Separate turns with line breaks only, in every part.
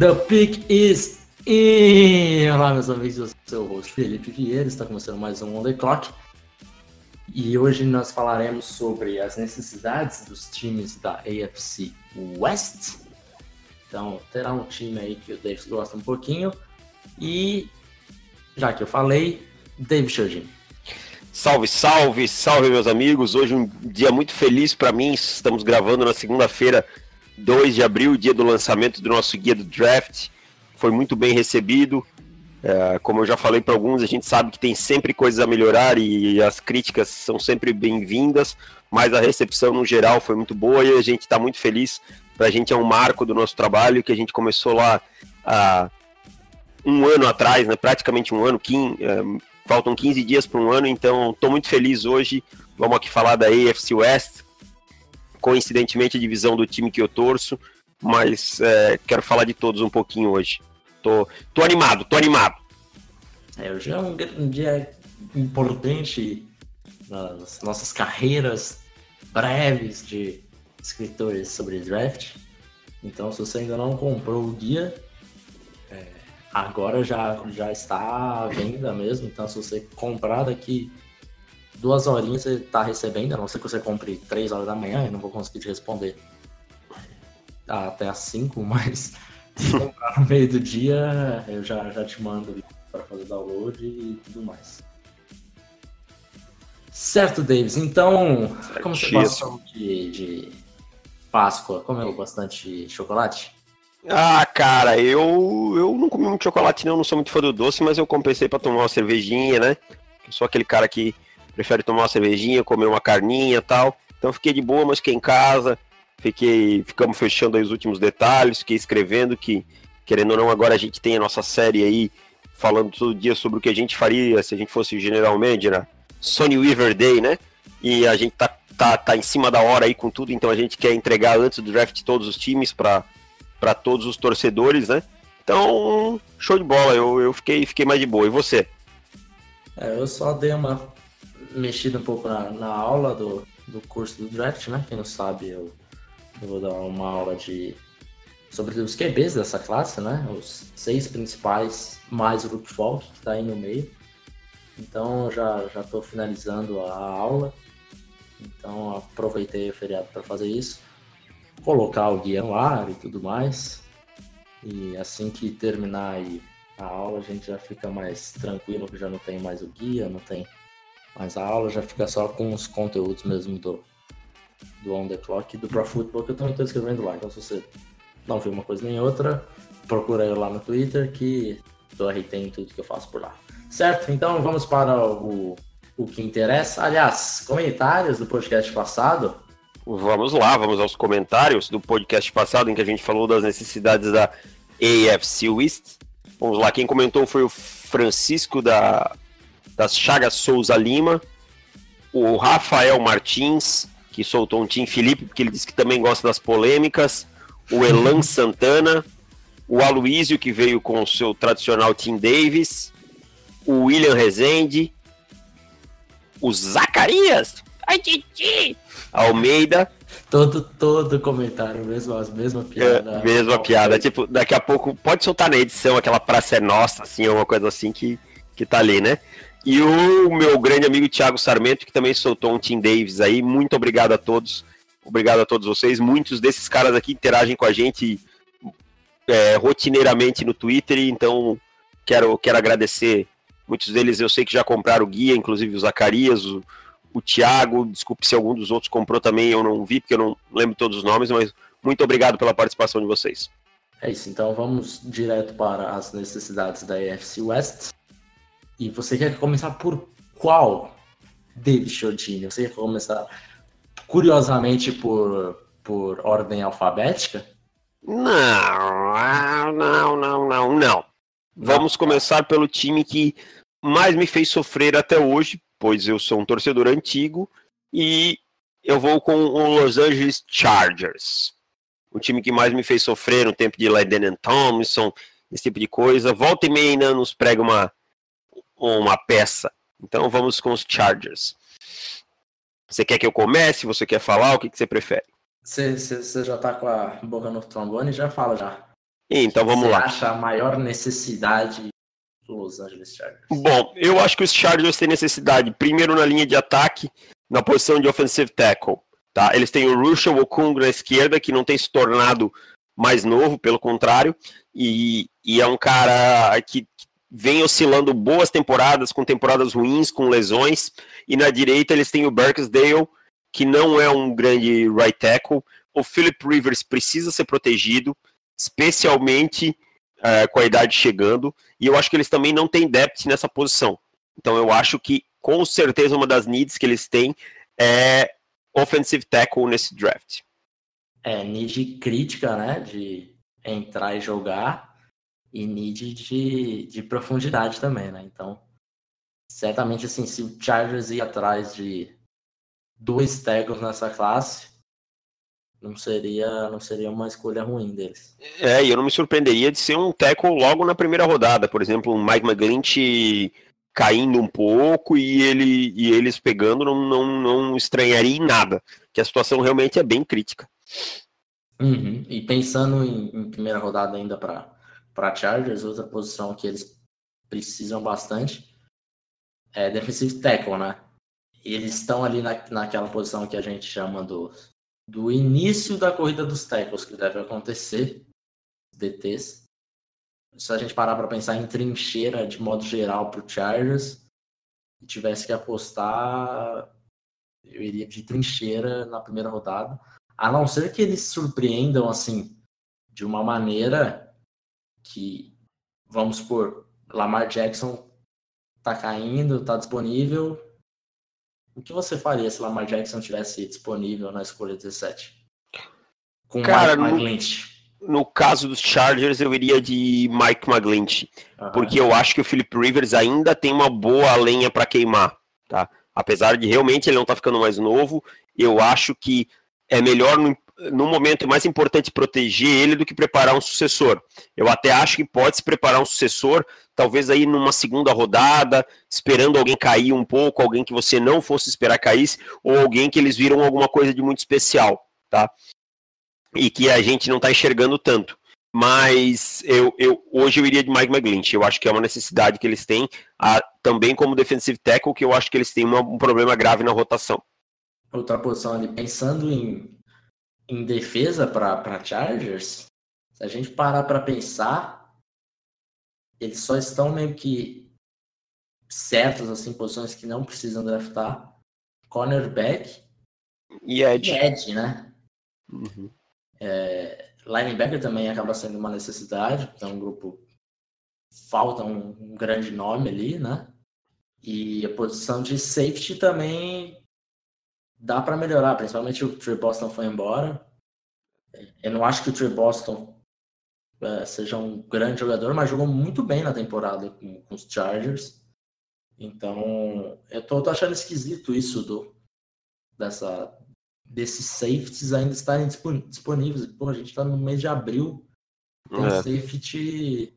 The pick is in! Olá, meus amigos, eu sou o Felipe Vieira, está começando mais um On The Clock. E hoje nós falaremos sobre as necessidades dos times da AFC West. Então, terá um time aí que o Davis gosta um pouquinho. E, já que eu falei, David Chodin.
Salve, salve, salve, meus amigos. Hoje um dia muito feliz para mim. Estamos gravando na segunda-feira, 2 de abril, dia do lançamento do nosso guia do draft. Foi muito bem recebido. É, como eu já falei para alguns, a gente sabe que tem sempre coisas a melhorar e as críticas são sempre bem-vindas, mas a recepção no geral foi muito boa e a gente está muito feliz. Para a gente é um marco do nosso trabalho que a gente começou lá há um ano atrás, né, praticamente um ano, 15, é, faltam 15 dias para um ano, então estou muito feliz hoje. Vamos aqui falar da AFC West, coincidentemente a divisão do time que eu torço, mas é, quero falar de todos um pouquinho hoje. Tô, tô animado, tô animado.
É, hoje é um, um dia importante nas nossas carreiras breves de escritores sobre draft. Então, se você ainda não comprou o guia, é, agora já, já está à venda mesmo. Então, se você comprar daqui duas horinhas, você está recebendo. A não ser que você compre três horas da manhã, eu não vou conseguir te responder até às cinco, mas se comprar no meio do dia, eu já, já te mando para fazer download e tudo mais. Certo, Davis. Então, como você passou de, de Páscoa? Comeu bastante chocolate?
Ah, cara, eu, eu não comi muito chocolate, não, não sou muito fã do doce, mas eu compensei para tomar uma cervejinha, né? Eu sou aquele cara que prefere tomar uma cervejinha, comer uma carninha tal. Então fiquei de boa, mas fiquei em casa, fiquei, ficamos fechando os últimos detalhes, fiquei escrevendo que, querendo ou não, agora a gente tem a nossa série aí, falando todo dia sobre o que a gente faria se a gente fosse General Manager, Sony Weaver Day, né? E a gente tá, tá, tá em cima da hora aí com tudo, então a gente quer entregar antes do draft todos os times para todos os torcedores, né? Então, show de bola, eu, eu fiquei, fiquei mais de boa. E você?
É, eu só dei uma mexida um pouco na, na aula do, do curso do draft, né? Quem não sabe, eu eu vou dar uma aula de sobre os QBs dessa classe, né? Os seis principais, mais o Falk, que está aí no meio. Então já já estou finalizando a aula. Então aproveitei o feriado para fazer isso, colocar o guia no ar e tudo mais. E assim que terminar a aula, a gente já fica mais tranquilo, que já não tem mais o guia, não tem mais a aula, já fica só com os conteúdos mesmo do, do On The Clock e do Pro Football, que eu também estou escrevendo lá. Então, se você não viu uma coisa nem outra, procura eu lá no Twitter, que RT em tudo que eu faço por lá. Certo? Então, vamos para o, o que interessa. Aliás, comentários do podcast passado.
Vamos lá, vamos aos comentários do podcast passado, em que a gente falou das necessidades da AFC West. Vamos lá, quem comentou foi o Francisco da, das Chagas Souza Lima, o Rafael Martins, que soltou um Tim Felipe, porque ele disse que também gosta das polêmicas, o Elan Santana, o Aloísio, que veio com o seu tradicional Tim Davis, o William Rezende, o Zacarias, ai, Titi, Almeida.
Todo, todo comentário, mesmo, as mesma piada.
É, mesma piada. Tipo, daqui a pouco, pode soltar na edição aquela praça é nossa, assim, ou uma coisa assim que, que tá ali, né? E o meu grande amigo Thiago Sarmento, que também soltou um Tim Davis aí. Muito obrigado a todos. Obrigado a todos vocês. Muitos desses caras aqui interagem com a gente é, rotineiramente no Twitter, então quero, quero agradecer. Muitos deles eu sei que já compraram o guia, inclusive o Zacarias, o, o Thiago. Desculpe se algum dos outros comprou também, eu não vi, porque eu não lembro todos os nomes, mas muito obrigado pela participação de vocês.
É isso, então vamos direto para as necessidades da EFC West. E você quer começar por qual, David Chodini? Você quer começar, curiosamente, por, por ordem alfabética?
Não, não, não, não, não. Vamos começar pelo time que mais me fez sofrer até hoje, pois eu sou um torcedor antigo e eu vou com o Los Angeles Chargers. O time que mais me fez sofrer no tempo de Lydon Thompson, esse tipo de coisa. Volta e meia ainda nos prega uma, uma peça. Então vamos com os Chargers. Você quer que eu comece? Você quer falar? O que, que você prefere?
Você, você já tá com a boca no trombone? Já fala já.
Então vamos
você
lá.
acha a maior necessidade Los Angeles Chargers?
Bom, eu acho que os Chargers têm necessidade, primeiro na linha de ataque, na posição de offensive tackle. Tá? Eles têm o Russell Okung na esquerda, que não tem se tornado mais novo, pelo contrário, e, e é um cara que, vem oscilando boas temporadas, com temporadas ruins, com lesões, e na direita eles têm o Berksdale, que não é um grande right tackle. O Philip Rivers precisa ser protegido, especialmente uh, com a idade chegando, e eu acho que eles também não têm depth nessa posição. Então eu acho que com certeza uma das needs que eles têm é offensive tackle nesse draft.
É, need crítica, né, de entrar e jogar, e need de, de profundidade também, né? Então, certamente, assim, se o Chargers ir atrás de dois tackles nessa classe, não seria, não seria uma escolha ruim deles.
É, e eu não me surpreenderia de ser um tackle logo na primeira rodada, por exemplo, um Mike McGlinch caindo um pouco e, ele, e eles pegando, não, não, não estranharia em nada, que a situação realmente é bem crítica.
Uhum. E pensando em, em primeira rodada ainda para para Chargers, outra posição que eles precisam bastante é defensive tackle, né? Eles estão ali na, naquela posição que a gente chama do, do início da corrida dos tackles, que deve acontecer, DTs. Se a gente parar para pensar em trincheira de modo geral para Chargers, e tivesse que apostar, eu iria de trincheira na primeira rodada. A não ser que eles surpreendam assim de uma maneira que, vamos supor, Lamar Jackson tá caindo, tá disponível. O que você faria se Lamar Jackson tivesse disponível na escolha 17?
Com Cara, Mike McGlinch. No, no caso dos Chargers, eu iria de Mike McGlinch, porque eu acho que o Philip Rivers ainda tem uma boa lenha para queimar, tá? Apesar de realmente ele não tá ficando mais novo, eu acho que é melhor no, no momento é mais importante proteger ele do que preparar um sucessor. Eu até acho que pode se preparar um sucessor, talvez aí numa segunda rodada, esperando alguém cair um pouco, alguém que você não fosse esperar caísse, ou alguém que eles viram alguma coisa de muito especial, tá? E que a gente não está enxergando tanto. Mas eu, eu, hoje eu iria de Mike McGlinch. Eu acho que é uma necessidade que eles têm, a, também como defensive tackle, que eu acho que eles têm uma, um problema grave na rotação.
Outra posição ali, pensando em em defesa para Chargers, se a gente parar para pensar, eles só estão meio que certos, assim, posições que não precisam draftar. Cornerback
e Ed.
E Ed, né? Uhum. É, linebacker também acaba sendo uma necessidade, porque é um grupo. Falta um, um grande nome ali, né? E a posição de safety também dá para melhorar, principalmente o Trey Boston foi embora. Eu não acho que o Trey Boston é, seja um grande jogador, mas jogou muito bem na temporada com, com os Chargers. Então, eu tô, tô, achando esquisito isso do dessa desses safeties ainda estarem disponíveis. Pô, a gente tá no mês de abril. Tem é. um safety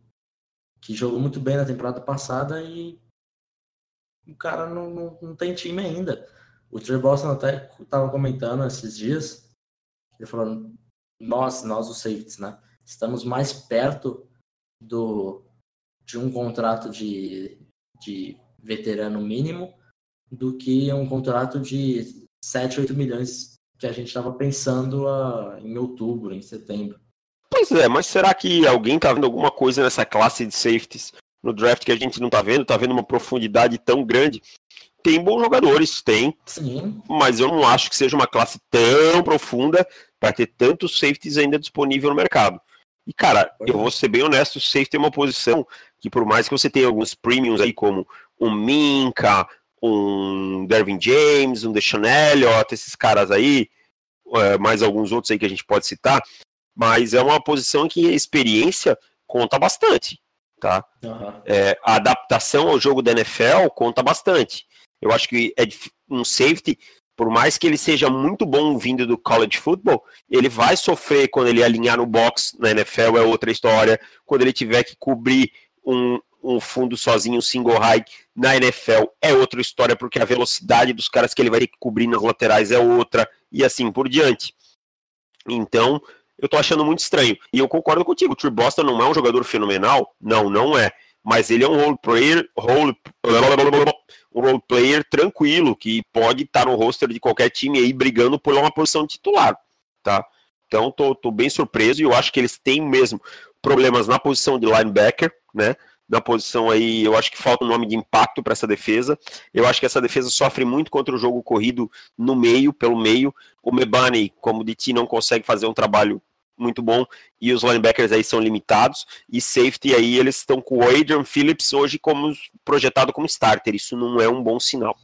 que jogou muito bem na temporada passada e o cara não, não, não tem time ainda. O Trey Boston até estava comentando esses dias, ele falou, nós, nós os safeties, né, estamos mais perto do de um contrato de, de veterano mínimo do que um contrato de 7, 8 milhões que a gente estava pensando uh, em outubro, em setembro.
Pois é, mas será que alguém está vendo alguma coisa nessa classe de safeties no draft que a gente não está vendo? Está vendo uma profundidade tão grande tem bons jogadores, tem.
Sim.
Mas eu não acho que seja uma classe tão profunda para ter tantos safeties ainda disponível no mercado. E, cara, eu vou ser bem honesto, o safety é uma posição que, por mais que você tenha alguns premiums aí, como um Minka, um Dervin James, um Deshaun Elliott, esses caras aí, é, mais alguns outros aí que a gente pode citar, mas é uma posição que a experiência conta bastante, tá? Uhum. É, a adaptação ao jogo da NFL conta bastante. Eu acho que é um safety, por mais que ele seja muito bom vindo do college football, ele vai sofrer quando ele alinhar no box na NFL, é outra história. Quando ele tiver que cobrir um, um fundo sozinho, um single high na NFL, é outra história, porque a velocidade dos caras que ele vai ter que cobrir nas laterais é outra, e assim por diante. Então, eu tô achando muito estranho. E eu concordo contigo, o Trey Boston não é um jogador fenomenal? Não, não é. Mas ele é um role player, role, um role player tranquilo, que pode estar no roster de qualquer time aí brigando por uma posição titular, tá? Então, tô, tô bem surpreso e eu acho que eles têm mesmo problemas na posição de linebacker, né? Na posição aí, eu acho que falta um nome de impacto para essa defesa. Eu acho que essa defesa sofre muito contra o jogo corrido no meio, pelo meio. O Mebane, como de ti, não consegue fazer um trabalho muito bom e os linebackers aí são limitados e safety aí eles estão com o Adrian Phillips hoje como projetado como starter isso não é um bom sinal.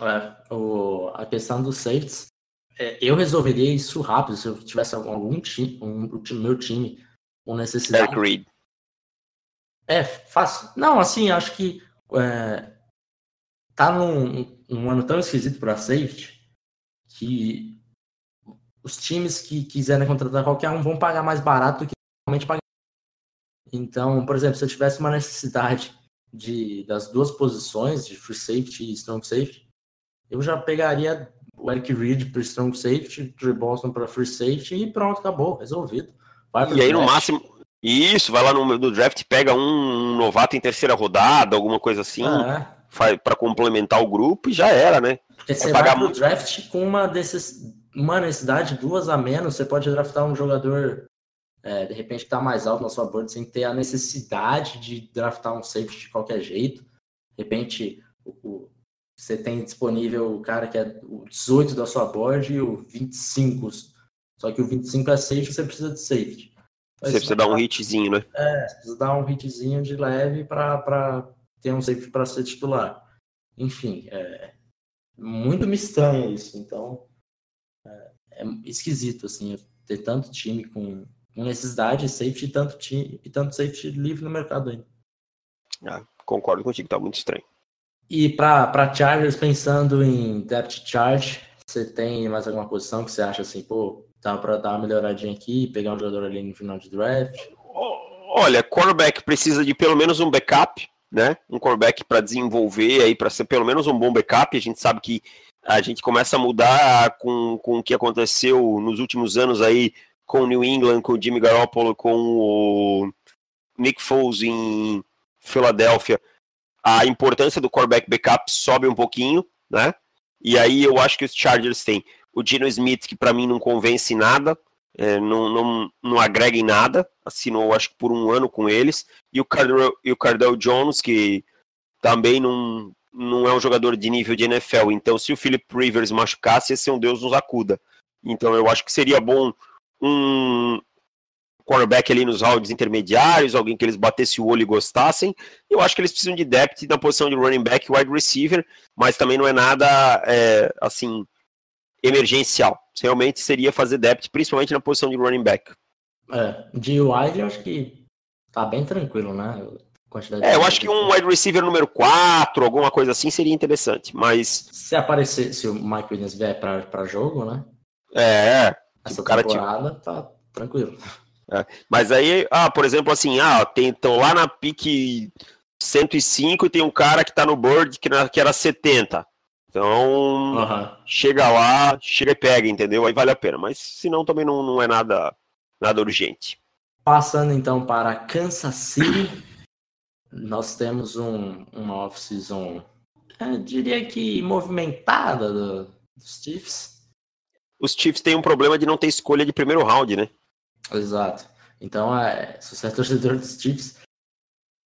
É, o, a questão dos safeties é, eu resolveria isso rápido se eu tivesse algum time um, meu time com necessidade.
Reed.
é fácil. Não assim acho que é, tá num um ano tão esquisito para safety que os times que quiserem contratar qualquer um vão pagar mais barato do que realmente pagar. Então, por exemplo, se eu tivesse uma necessidade de, das duas posições, de free safety e strong safety, eu já pegaria o Eric Reed para strong safety, o Trey Boston para free safety e pronto, acabou, resolvido.
e aí, no máximo, isso, vai lá no, no draft, pega um, novato em terceira rodada, alguma coisa assim, é. para complementar o grupo e já era, né?
Porque é você pagar vai pro draft com uma desses uma necessidade, duas a menos, você pode draftar um jogador, é, de repente, que está mais alto na sua board, sem ter a necessidade de draftar um safety de qualquer jeito. De repente, o, o, você tem disponível o cara que é o 18 da sua board e o 25. Só que o 25 é safety, você precisa de safety.
Você precisa dar um hitzinho, né?
É, você precisa dar um hitzinho de leve para ter um safety para ser titular. Enfim, é muito me estranha isso. Então, é esquisito, assim, ter tanto time com, com necessidade de safety e tanto, time, e tanto safety livre no mercado ainda.
Ah, concordo contigo, tá muito estranho.
E para Chargers, pensando em depth charge, você tem mais alguma posição que você acha assim, pô, dá para dar uma melhoradinha aqui, pegar um jogador ali no final de draft?
Olha, cornerback precisa de pelo menos um backup, né? Um cornerback para desenvolver aí, para ser pelo menos um bom backup. A gente sabe que a gente começa a mudar com, com o que aconteceu nos últimos anos aí com o New England, com o Jimmy Garoppolo, com o Nick Foles em Filadélfia. A importância do quarterback backup sobe um pouquinho, né? E aí eu acho que os Chargers têm o Dino Smith, que para mim não convence nada, é, não, não, não agrega em nada, assinou acho que por um ano com eles, e o e o Cardell Jones, que também não, não é um jogador de nível de NFL. Então, se o Philip Rivers machucasse, esse é um Deus nos acuda. Então, eu acho que seria bom um cornerback ali nos rounds intermediários, alguém que eles batessem o olho e gostassem. Eu acho que eles precisam de depth na posição de running back e wide receiver, mas também não é nada é, assim emergencial. Realmente seria fazer depth, principalmente na posição de running back.
É, de wide eu acho que tá bem tranquilo, né?
Quantidade é, eu acho que um wide receiver número 4, alguma coisa assim, seria interessante, mas...
Se aparecer, se o Mike Williams vier para jogo, né?
É,
Essa cara temporada tipo... tá tranquilo.
É, mas aí, ah, por exemplo, assim, ah, tem, então lá na pique 105 e tem um cara que tá no board que, que era 70. Então, uhum. chega lá, chega e pega, entendeu? Aí vale a pena. Mas se não, também não, não é nada, nada urgente.
Passando então para Kansas City nós temos um, uma off-season, diria que movimentada do, dos Chiefs.
Os Chiefs têm um problema de não ter escolha de primeiro round, né?
Exato. Então, é, se você é torcedor dos Chiefs,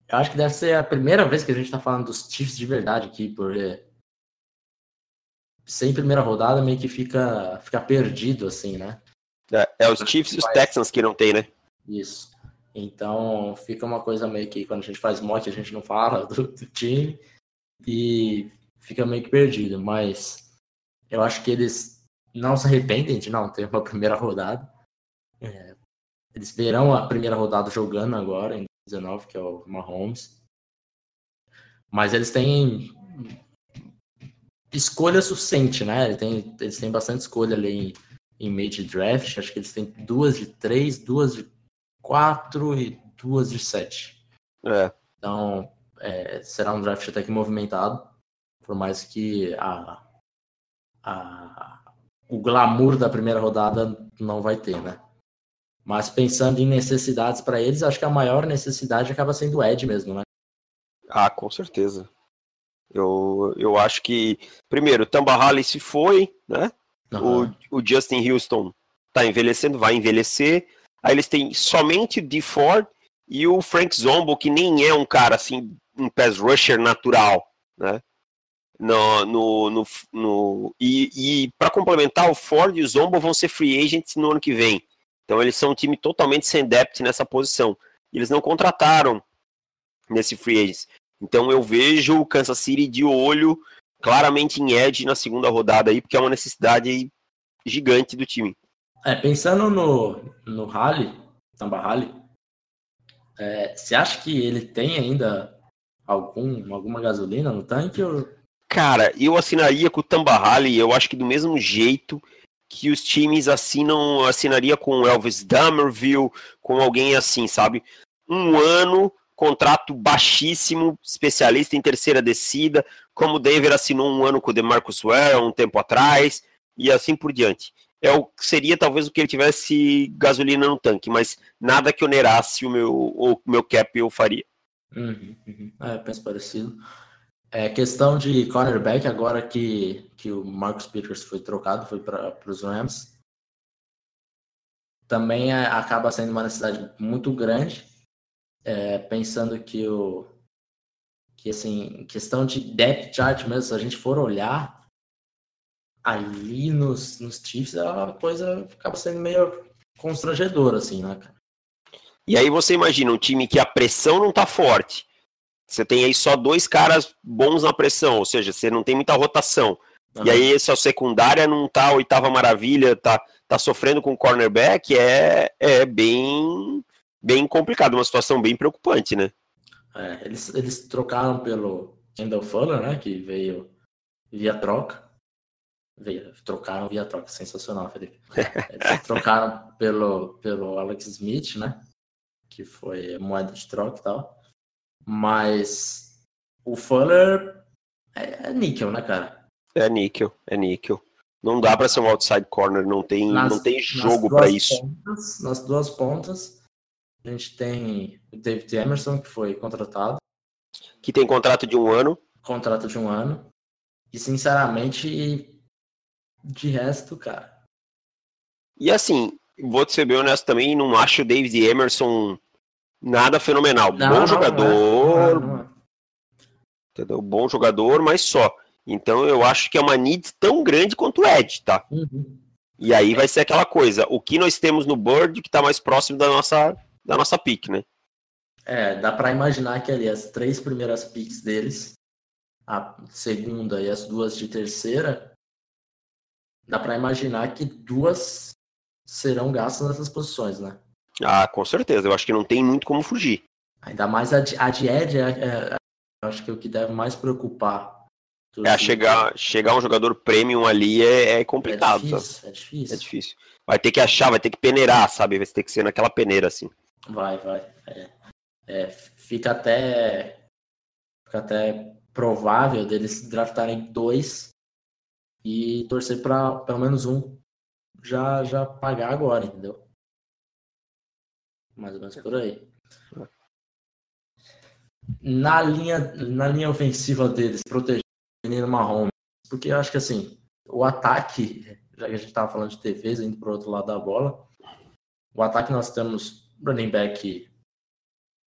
eu acho que deve ser a primeira vez que a gente está falando dos Chiefs de verdade aqui, porque sem primeira rodada meio que fica, fica perdido, assim, né?
É, é os Chiefs e os Texans que não tem, né?
Isso. Então fica uma coisa meio que quando a gente faz mock a gente não fala do, do time e fica meio que perdido. Mas eu acho que eles não se arrependem de não ter uma primeira rodada. É, eles verão a primeira rodada jogando agora, em 19, que é o Mahomes. Mas eles têm escolha suficiente, né? Ele tem, eles têm bastante escolha ali em, em meio de draft. Acho que eles têm duas de três, duas de quatro e duas de sete.
É.
Então, é, será um draft até que movimentado, por mais que a, a, o glamour da primeira rodada não vai ter, né? Mas pensando em necessidades para eles, acho que a maior necessidade acaba sendo o Ed mesmo, né?
Ah, com certeza. Eu, eu acho que, primeiro, Tamba Halley se foi, né? Uhum. O, o Justin Houston tá envelhecendo, vai envelhecer. Aí eles têm somente o D. Ford e o Frank Zombo, que nem é um cara assim, um pass rusher natural, né? No, no, no, no e, e para complementar, o Ford e o Zombo vão ser free agents no ano que vem. Então eles são um time totalmente sem depth nessa posição. Eles não contrataram nesse free agents. Então eu vejo o Kansas City de olho claramente em edge na segunda rodada aí, porque é uma necessidade gigante do time.
É, pensando no, no Rally, Tamba Rally, é, você acha que ele tem ainda algum, alguma gasolina no tanque? Ou...
Cara, eu assinaria com o Tamba Rally, eu acho que do mesmo jeito que os times assinam, assinaria com o Elvis Dummerville, com alguém assim, sabe? Um ano contrato baixíssimo, especialista em terceira descida, como o Denver assinou um ano com o DeMarcus Ware um tempo atrás, e assim por diante. É o, seria talvez o que ele tivesse gasolina no tanque, mas nada que onerasse o meu, o meu cap eu faria.
Uhum, uhum. É, penso parecido. É questão de cornerback, agora que, que o Marcus Peters foi trocado, foi para os Rams. Também é, acaba sendo uma necessidade muito grande é, pensando que o que assim, questão de depth chart mesmo, se a gente for olhar ali nos, nos Chiefs, a coisa acaba sendo meio constrangedora, assim, né, cara?
E aí você imagina um time que a pressão não tá forte. Você tem aí só dois caras bons na pressão, ou seja, você não tem muita rotação. Uhum. E aí sua secundária não tá oitava maravilha, tá, tá sofrendo com o cornerback, é, é bem bem complicado, uma situação bem preocupante, né?
É, eles, eles trocaram pelo Kendall Fuller, né? Que veio via troca. Trocaram via troca, sensacional, Felipe. Eles trocaram pelo, pelo Alex Smith, né? Que foi moeda de troca e tal. Mas o Fuller é, é níquel, né, cara?
É níquel, é níquel. Não dá para ser um outside corner, não tem, nas, não tem jogo para isso.
Pontas, nas duas pontas, a gente tem o David Emerson, que foi contratado.
Que tem contrato de um ano.
Contrato de um ano. E, sinceramente, de resto, cara.
E assim, vou te ser bem honesto também, não acho o David Emerson nada fenomenal. Não, Bom não, jogador. Não. Entendeu? Bom jogador, mas só. Então eu acho que é uma need tão grande quanto o Ed, tá? Uhum. E aí vai ser aquela coisa, o que nós temos no Bird que está mais próximo da nossa da nossa pick, né?
É, dá para imaginar que ali as três primeiras picks deles, a segunda e as duas de terceira, dá para imaginar que duas serão gastas nessas posições, né?
Ah, com certeza. Eu acho que não tem muito como fugir.
Ainda mais a de, a de Ed, é, é, acho que é o que deve mais preocupar.
É, chegar, chegar um jogador premium ali é, é complicado.
É difícil, é difícil.
É difícil. Vai ter que achar, vai ter que peneirar, sabe? Vai ter que ser naquela peneira, assim.
Vai, vai. É, é, fica até fica até provável deles draftarem dois e torcer para pelo menos um já já pagar agora, entendeu? Mais ou menos por aí. Na linha, na linha ofensiva deles, proteger o Mahomes, porque eu acho que assim, o ataque, já que a gente estava falando de TVs, indo para o outro lado da bola, o ataque nós temos running back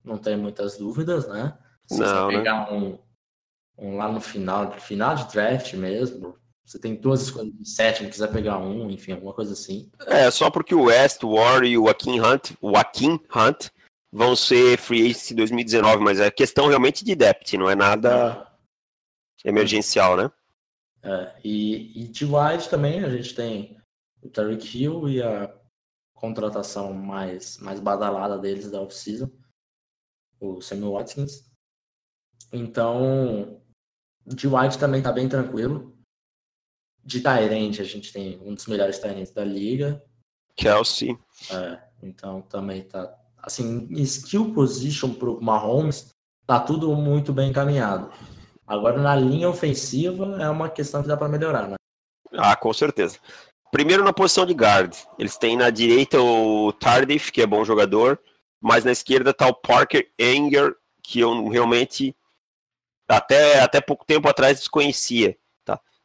não tem muitas dúvidas, né? Se
não,
você
né?
pegar né? um, um, lá no final, final de draft mesmo, você tem duas escolhas de sétimo, quiser pegar um, enfim, alguma coisa assim.
É, só porque o West, o War e o Akin Hunt, o Akin Hunt vão ser free agents em 2019, mas é questão realmente de depth, não é nada é. emergencial, né?
É, e, e de wide também a gente tem o Tariq Hill e a contratação mais, mais badalada deles da off-season, o Samuel Watkins. Então, de White também tá bem tranquilo. De Tyrande, a gente tem um dos melhores Tyrands da liga.
Kelsey.
É, então também tá. Assim, skill position pro Mahomes, tá tudo muito bem encaminhado. Agora na linha ofensiva é uma questão que dá para melhorar, né?
Ah, com certeza. Primeiro na posição de guard. Eles têm na direita o Tardif, que é bom jogador, mas na esquerda tá o Parker Anger, que eu realmente até, até pouco tempo atrás desconhecia.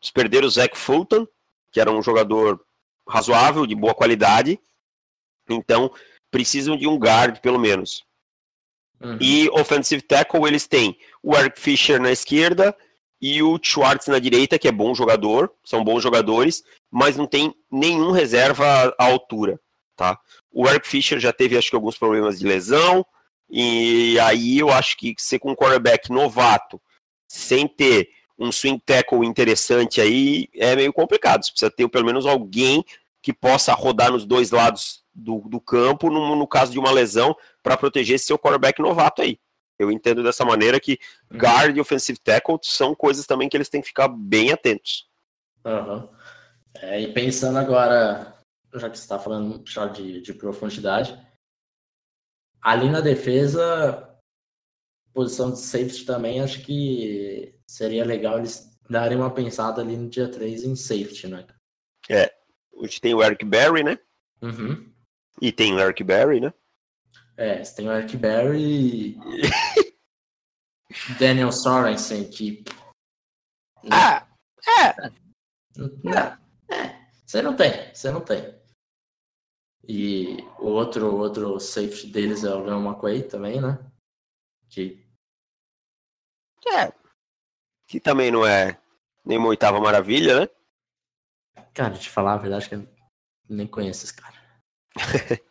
Eles perderam o Zach Fulton, que era um jogador razoável, de boa qualidade. Então, precisam de um guard, pelo menos. Uhum. E offensive tackle, eles têm o Eric Fischer na esquerda e o Schwartz na direita, que é bom jogador, são bons jogadores, mas não tem nenhum reserva à altura, tá? O Eric Fischer já teve, acho que, alguns problemas de lesão, e aí eu acho que ser com um quarterback novato, sem ter um swing tackle interessante aí, é meio complicado. Você precisa ter pelo menos alguém que possa rodar nos dois lados do, do campo no, no caso de uma lesão para proteger esse seu quarterback novato aí. Eu entendo dessa maneira que uhum. guard e offensive tackle são coisas também que eles têm que ficar bem atentos.
Uhum. É, e pensando agora, já que você está falando já de, de profundidade, ali na defesa, posição de safety também, acho que seria legal eles darem uma pensada ali no dia 3 em safety, né?
É, gente tem o Eric Berry, né?
Uhum.
E tem o Eric Berry, né?
É, você tem o Eric Berry e Daniel Sorensen, que.
Ah! É!
Não, é, você não tem, você não tem. E o outro, outro safety deles é o Leon McQuay também, né? Que.
É. Que também não é nenhuma oitava maravilha, né?
Cara, te falar a verdade que eu nem conheço esse cara.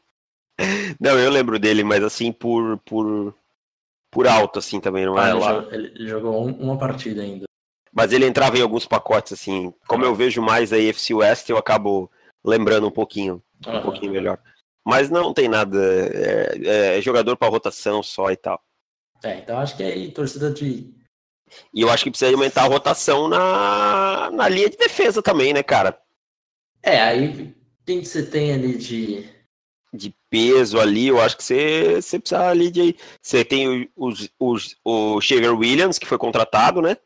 não, eu lembro dele, mas assim, por, por, por alto, assim, também, não
ah,
é
ele
lá.
Jogou, ele jogou uma partida ainda.
Mas ele entrava em alguns pacotes, assim. Como eu vejo mais a AFC West, eu acabo lembrando um pouquinho, um uhum. pouquinho melhor. Mas não tem nada, é, é jogador para rotação só e tal.
É, então acho que é aí torcida de.
E eu acho que precisa aumentar a rotação na, na linha de defesa também, né, cara?
É, aí quem que você tem ali de.
De peso ali, eu acho que você, você precisa ali de. Você tem o, o, o, o Williams, que foi contratado, né?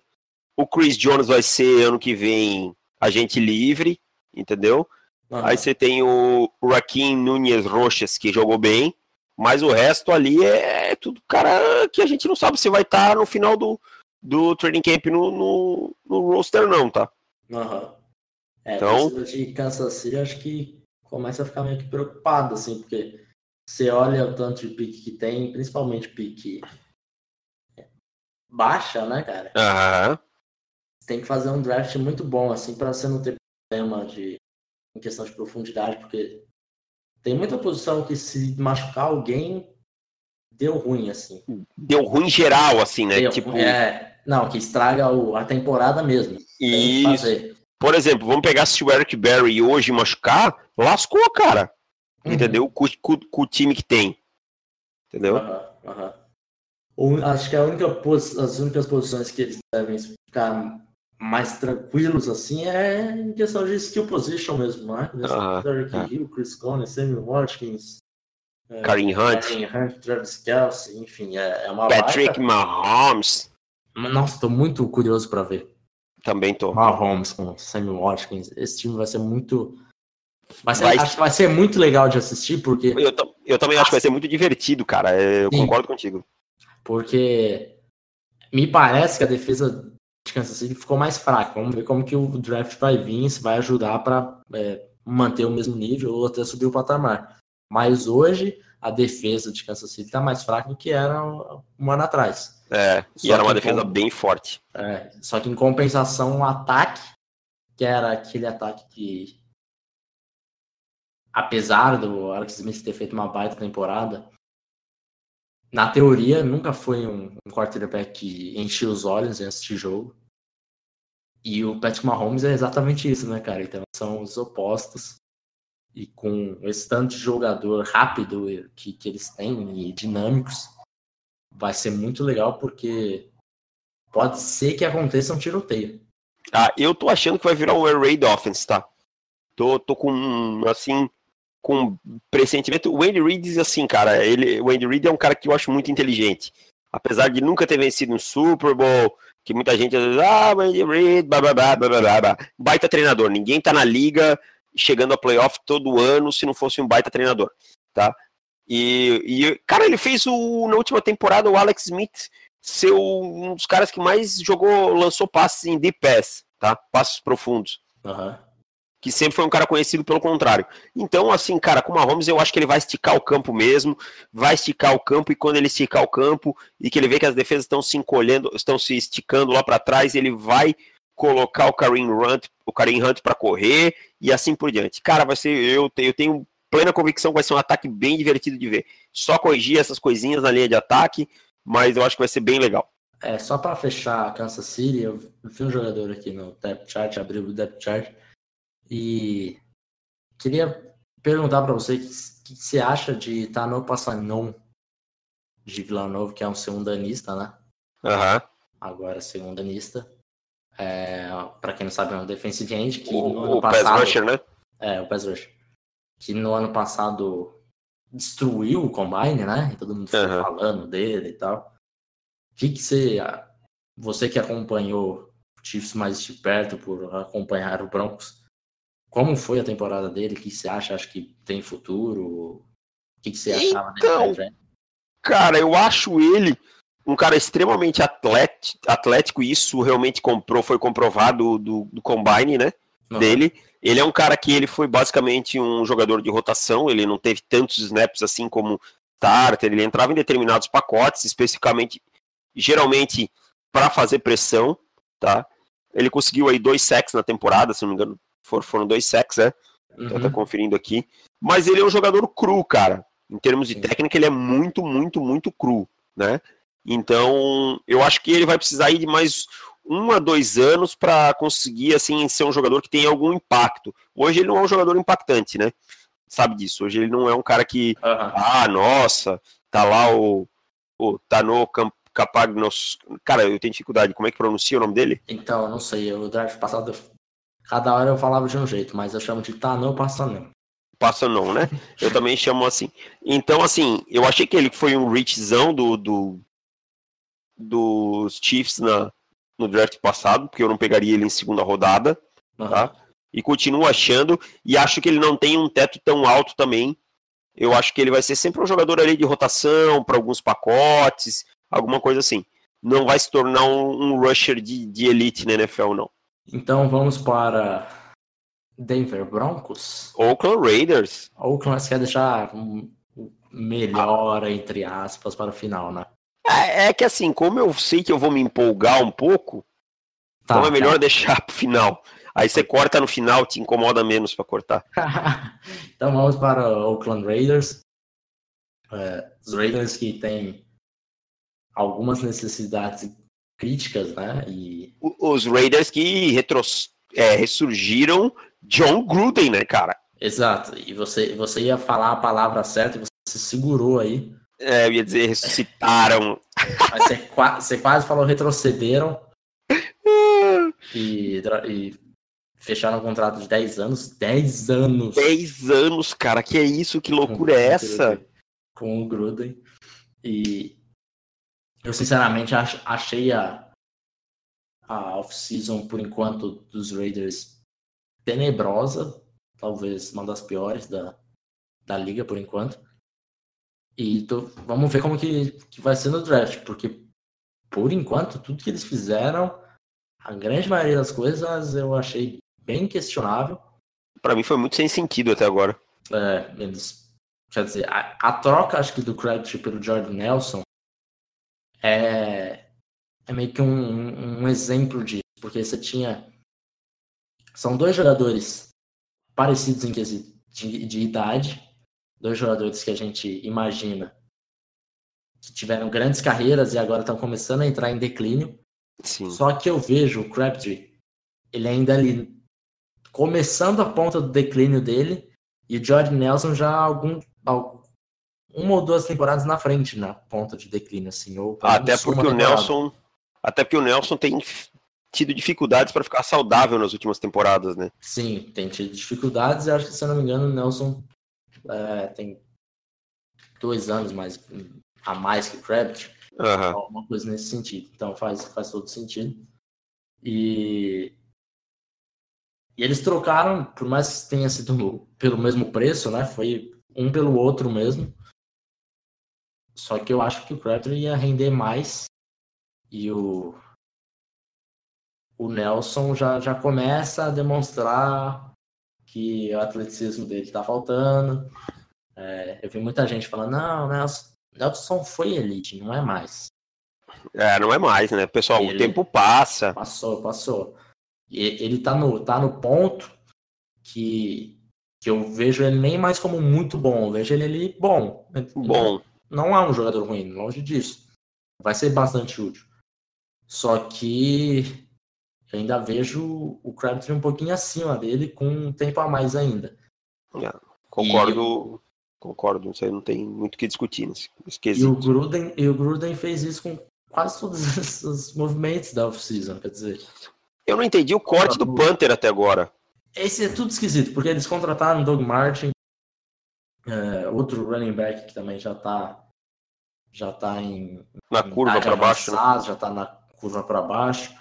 O Chris Jones vai ser ano que vem agente livre, entendeu? Uhum. Aí você tem o Raquim Nunes Rochas, que jogou bem, mas o resto ali é, é, tudo cara que a gente não sabe se vai estar tá no final do, do training camp no, no, no roster, não, tá?
Uhum. É, então, de Kansas City, acho que começa a ficar meio que preocupado, assim, porque você olha o tanto de pique que tem, principalmente pique baixa, né, cara?
Uhum.
tem que fazer um draft muito bom, assim, para você não ter problema de em questão de profundidade, porque tem muita posição que se machucar alguém deu ruim, assim.
Deu ruim geral, assim, né?
Deu,
tipo...
É, não, que estraga o, a temporada mesmo.
Isso. Por exemplo, vamos pegar se o Eric Berry hoje machucar, lascou, cara. Uhum. Entendeu? Com, com, com, o time que tem. Entendeu?
Uhum, uhum. acho que a única as únicas posições que eles devem ficar mais tranquilos assim é em questão de skill position mesmo, né?
Uhum,
Derrick é. Hill, Chris Conner, Sammy Watkins,
é, Karim Hunt,
Karim Hunt, Travis Kelsey, enfim, é, é uma
Patrick baita... Mahomes.
Nossa, tô muito curioso para ver.
Também tô.
Mahomes com Sammy Watkins. Esse time vai ser muito. Vai ser, vai... Acho que vai ser muito legal de assistir, porque.
Eu, eu também acho que vai ser muito divertido, cara. Eu Sim. concordo contigo.
Porque me parece que a defesa de Kansas City ficou mais fraca. Vamos ver como que o draft vai vir, se vai ajudar para é, manter o mesmo nível ou até subir o patamar. Mas hoje a defesa de Kansas City está mais fraca do que era um ano atrás.
É, e era uma defesa bem forte.
É, só que em compensação, o ataque, que era aquele ataque que, apesar do Alex Smith ter feito uma baita temporada, na teoria nunca foi um, um quarterback que enchia os olhos em assistir jogo. E o Patrick Mahomes é exatamente isso, né, cara? Então são os opostos. E com esse tanto de jogador rápido que, que eles têm e dinâmicos, vai ser muito legal porque pode ser que aconteça um tiroteio.
Ah, eu tô achando que vai virar um Air Raid Offense, tá? Tô, tô com, assim, com pressentimento. O Andy Reid diz assim, cara, ele, o Andy Reid é um cara que eu acho muito inteligente. Apesar de nunca ter vencido um Super Bowl, que muita gente ah, Andy Reid, blá, blá, blá, blá, blá, blá. Baita treinador. Ninguém tá na liga chegando a playoff todo ano se não fosse um baita treinador, tá? E, e cara, ele fez o, na última temporada o Alex Smith ser um dos caras que mais jogou, lançou passes em deep pass, tá? Passos profundos.
Uhum
que sempre foi um cara conhecido pelo contrário. Então, assim, cara, com o Mahomes eu acho que ele vai esticar o campo mesmo, vai esticar o campo e quando ele esticar o campo e que ele vê que as defesas estão se encolhendo, estão se esticando lá para trás, ele vai colocar o Kareem Hunt, o Kareem Hunt para correr e assim por diante. Cara, vai ser eu, eu tenho plena convicção que vai ser um ataque bem divertido de ver. Só corrigir essas coisinhas na linha de ataque, mas eu acho que vai ser bem legal.
É, só para fechar Kansas City, eu vi um jogador aqui no depth chart, abriu o depth chart e queria perguntar para você o que, que, você acha de Tano Passanon de Vila Nova, que é um segundanista, né?
Uhum.
Agora segundanista. É, para quem não sabe, é um defensive end que
o,
no ano
o
passado,
pass rusher, né?
É, o pass rusher. Que no ano passado destruiu o Combine, né? E todo mundo ficou
Uhum.
falando dele e tal. O que, que você. Você que acompanhou o Chiefs mais de perto por acompanhar o Broncos, como foi a temporada dele? O que você acha? Acha que tem futuro? O que, que você achava
Então,
dele?
Cara, eu acho ele um cara extremamente atlético, e isso realmente comprou, foi comprovado do, do Combine, né?
Uhum.
Dele. Ele é um cara que ele foi basicamente um jogador de rotação, ele não teve tantos snaps assim como Tartar, ele entrava em determinados pacotes, especificamente, geralmente, para fazer pressão, tá? Ele conseguiu aí dois sacks na temporada, se não me engano, foram, foram dois sacks, né? Tô até
Uhum.
conferindo aqui. Mas ele é um jogador cru, cara. Em termos de técnica, ele é muito, muito, muito cru, né? Então, eu acho que ele vai precisar ir de mais um a dois anos para conseguir, assim, ser um jogador que tenha algum impacto. Hoje ele não é um jogador impactante, né? Sabe disso. Hoje ele não é um cara que,
Aham.
ah, nossa, tá lá o, o Tano Camp- Capagnos. Cara, eu tenho dificuldade. Como é que pronuncia o nome dele?
Então, eu não sei. O draft passado, cada hora eu falava de um jeito, mas eu chamo de Tano Passanão.
Passa não, né? Eu também chamo assim. Então, assim, eu achei que ele foi um reachzão do, do dos Chiefs na, no draft passado, porque eu não pegaria ele em segunda rodada,
Aham.
tá? E continuo achando, e acho que ele não tem um teto tão alto também. Eu acho que ele vai ser sempre um jogador ali de rotação, para alguns pacotes, alguma coisa assim. Não vai se tornar um, um rusher de, de elite na NFL, não.
Então vamos para Denver Broncos.
Oakland Raiders.
Oakland você quer deixar melhor, entre aspas, para o final, né?
É, é que assim, como eu sei que eu vou me empolgar um pouco,
Tá,
então é melhor deixar pro final. Aí você corta no final, te incomoda menos pra cortar.
tá. então vamos para o Oakland Raiders. É, os Raiders que têm algumas necessidades críticas, né? E
Os Raiders que retros, é, ressurgiram John Gruden, né, cara?
exato. E você, você ia falar a palavra certa e você se segurou aí.
É, eu ia dizer, ressuscitaram.
Mas você, você quase falou retrocederam e, e fecharam um contrato de 10 anos. 10 anos!
10 anos, cara, que é isso? Que loucura é essa?
Com o Gruden. E eu sinceramente ach- achei a, a off-season, por enquanto, dos Raiders tenebrosa. Talvez uma das piores da, da liga, por enquanto. E tô- vamos ver como que, que vai ser no draft, porque por enquanto, tudo que eles fizeram, a grande maioria das coisas eu achei bem questionável.
Pra mim foi muito sem sentido até agora.
É, eles, quer dizer, a, a troca, acho que do Crabtree pelo Jordan Nelson é, é meio que um, um exemplo disso, porque você tinha. São dois jogadores parecidos em quesito de, de idade, dois jogadores que a gente imagina que tiveram grandes carreiras e agora estão começando a entrar em declínio.
Sim.
Só que eu vejo o Crabtree, ele ainda ali começando a ponta do declínio dele e o Jordan Nelson já algum, algum uma ou duas temporadas na frente na ponta de declínio assim, ou
Até porque o. Nelson. Até porque o Nelson tem tido dificuldades para ficar saudável nas últimas temporadas, né?
Sim, tem tido dificuldades. Acho que, se eu não me engano, o Nelson é, tem dois anos mais, a mais que o Kravitz. Uhum. Alguma coisa nesse sentido. Então faz, faz todo sentido. E, e eles trocaram, por mais que tenha sido pelo mesmo preço, né? Foi um pelo outro mesmo. Só que eu acho que o Crabtree ia render mais e o, o Nelson já, já começa a demonstrar que o atleticismo dele está faltando. É, eu vi muita gente falando, não, Nelson, Nelson foi elite, não é mais.
É, não é mais, né? Pessoal, ele, o tempo passa.
Passou, passou. E ele tá no, tá no ponto que, que eu vejo ele nem mais como muito bom, eu vejo ele ali bom.
Bom.
Não é um jogador ruim, longe disso. Vai ser bastante útil. Só que eu ainda vejo o Crabtree um pouquinho acima dele, com um tempo a mais ainda.
É, concordo, concordo, não sei, não tem muito o que discutir nesse,
E o, Gruden, e o Gruden fez isso com quase todos os movimentos da off-season, quer dizer.
Eu não entendi o corte do Panther até agora.
Esse é tudo esquisito, porque eles contrataram Doug Martin, é, outro running back que também já tá já tá em
na curva para baixo, né?
já tá na curva para baixo.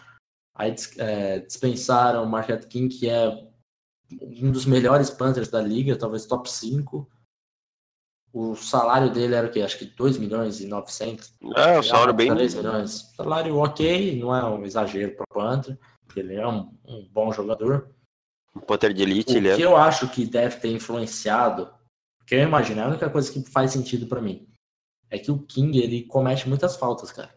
Aí é, dispensaram o Marquette King, que é um dos melhores Panthers da liga, talvez top 5. O salário dele era o quê? Acho que 2 milhões e 900.
É, o salário bem...
3 milhões. Salário ok, não é um exagero para o Panther, porque ele é um, um, bom jogador.
Um Panther de elite,
o
ele é.
O que eu acho que deve ter influenciado, que eu imagino, é a única coisa que faz sentido para mim, é que o King, ele comete muitas faltas, cara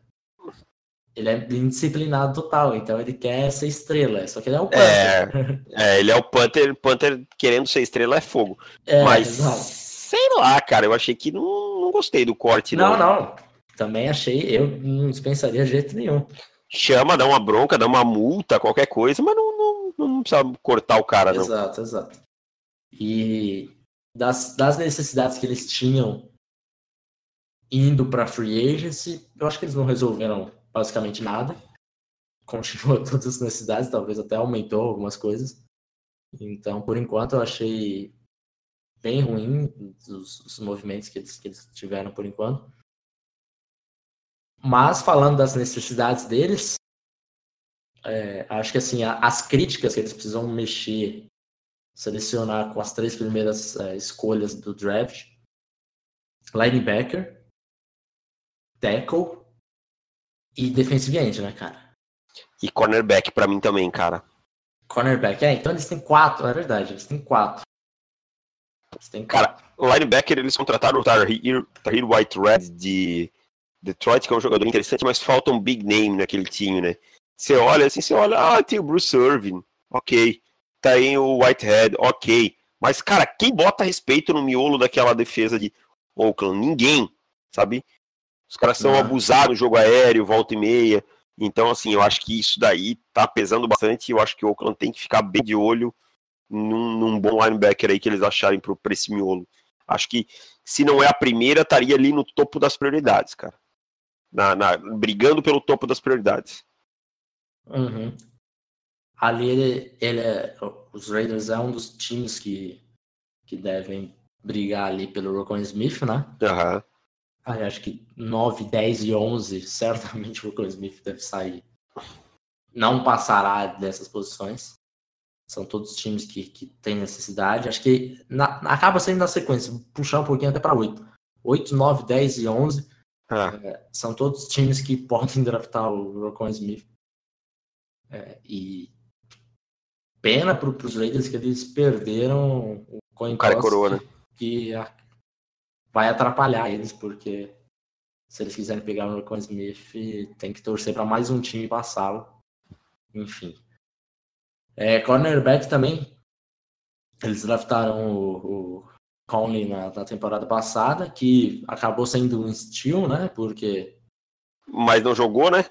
ele é indisciplinado total, então ele quer ser estrela, só que ele é o
Panther. É, é ele é o Panther, Panther querendo ser estrela é fogo. É, Mas, exato. sei lá, cara, eu achei que não, não gostei do corte.
Não, não, não. Também achei, eu não dispensaria de jeito nenhum.
Chama, dá uma bronca, dá uma multa, qualquer coisa, mas não, não, não precisa cortar o cara, não.
Exato, exato. E das, das necessidades que eles tinham indo para free agency, eu acho que eles não resolveram basicamente nada. Continuou todas as necessidades, talvez até aumentou algumas coisas. Então, por enquanto, eu achei bem ruim os, os movimentos que eles, que eles tiveram por enquanto. Mas falando das necessidades deles, é, acho que assim as críticas que eles precisam mexer, selecionar com as três primeiras é, escolhas do draft, linebacker, tackle e defensive end, né, cara?
E cornerback para mim também, cara.
Cornerback, é, então eles têm quatro, é verdade, eles têm quatro.
Eles têm quatro. Cara, linebacker eles contrataram o Tahir, Tahir White Red de Detroit, que é um jogador interessante, mas falta um big name naquele time, né? Você olha assim, você olha, ah, tem o Bruce Irvin, ok. Tem o Whitehead, ok. Mas, cara, quem bota respeito no miolo daquela defesa de Oakland? Ninguém, sabe? Os caras são abusados no jogo aéreo, volta e meia. Então, assim, eu acho que isso daí tá pesando bastante. Eu acho que o Oakland tem que ficar bem de olho num, num bom linebacker aí que eles acharem pro, pra esse miolo. Acho que se não é a primeira, estaria ali no topo das prioridades, cara. Na, na brigando pelo topo das prioridades.
Uhum. Ali ele, ele é, os Raiders é um dos times que, que devem brigar ali pelo Rocco Smith, né?
Aham. Uhum.
Acho que 9, 10 e 11, certamente o Rocco Smith deve sair. Não passará dessas posições. São todos times que, que têm necessidade. Acho que na, acaba sendo na sequência, puxar um pouquinho até para 8. 8, 9, 10 e 11 ah. é, são todos times que podem draftar o Rocco Smith. É, e pena para os Raiders que eles perderam o
Coin cara coroa, né?
que, que vai atrapalhar eles, porque se eles quiserem pegar o Rocco Smith, tem que torcer para mais um time passá-lo. Enfim. É, cornerback também. Eles draftaram o, o Conley na, na, temporada passada, que acabou sendo um steal, né? Porque.
Mas não jogou, né?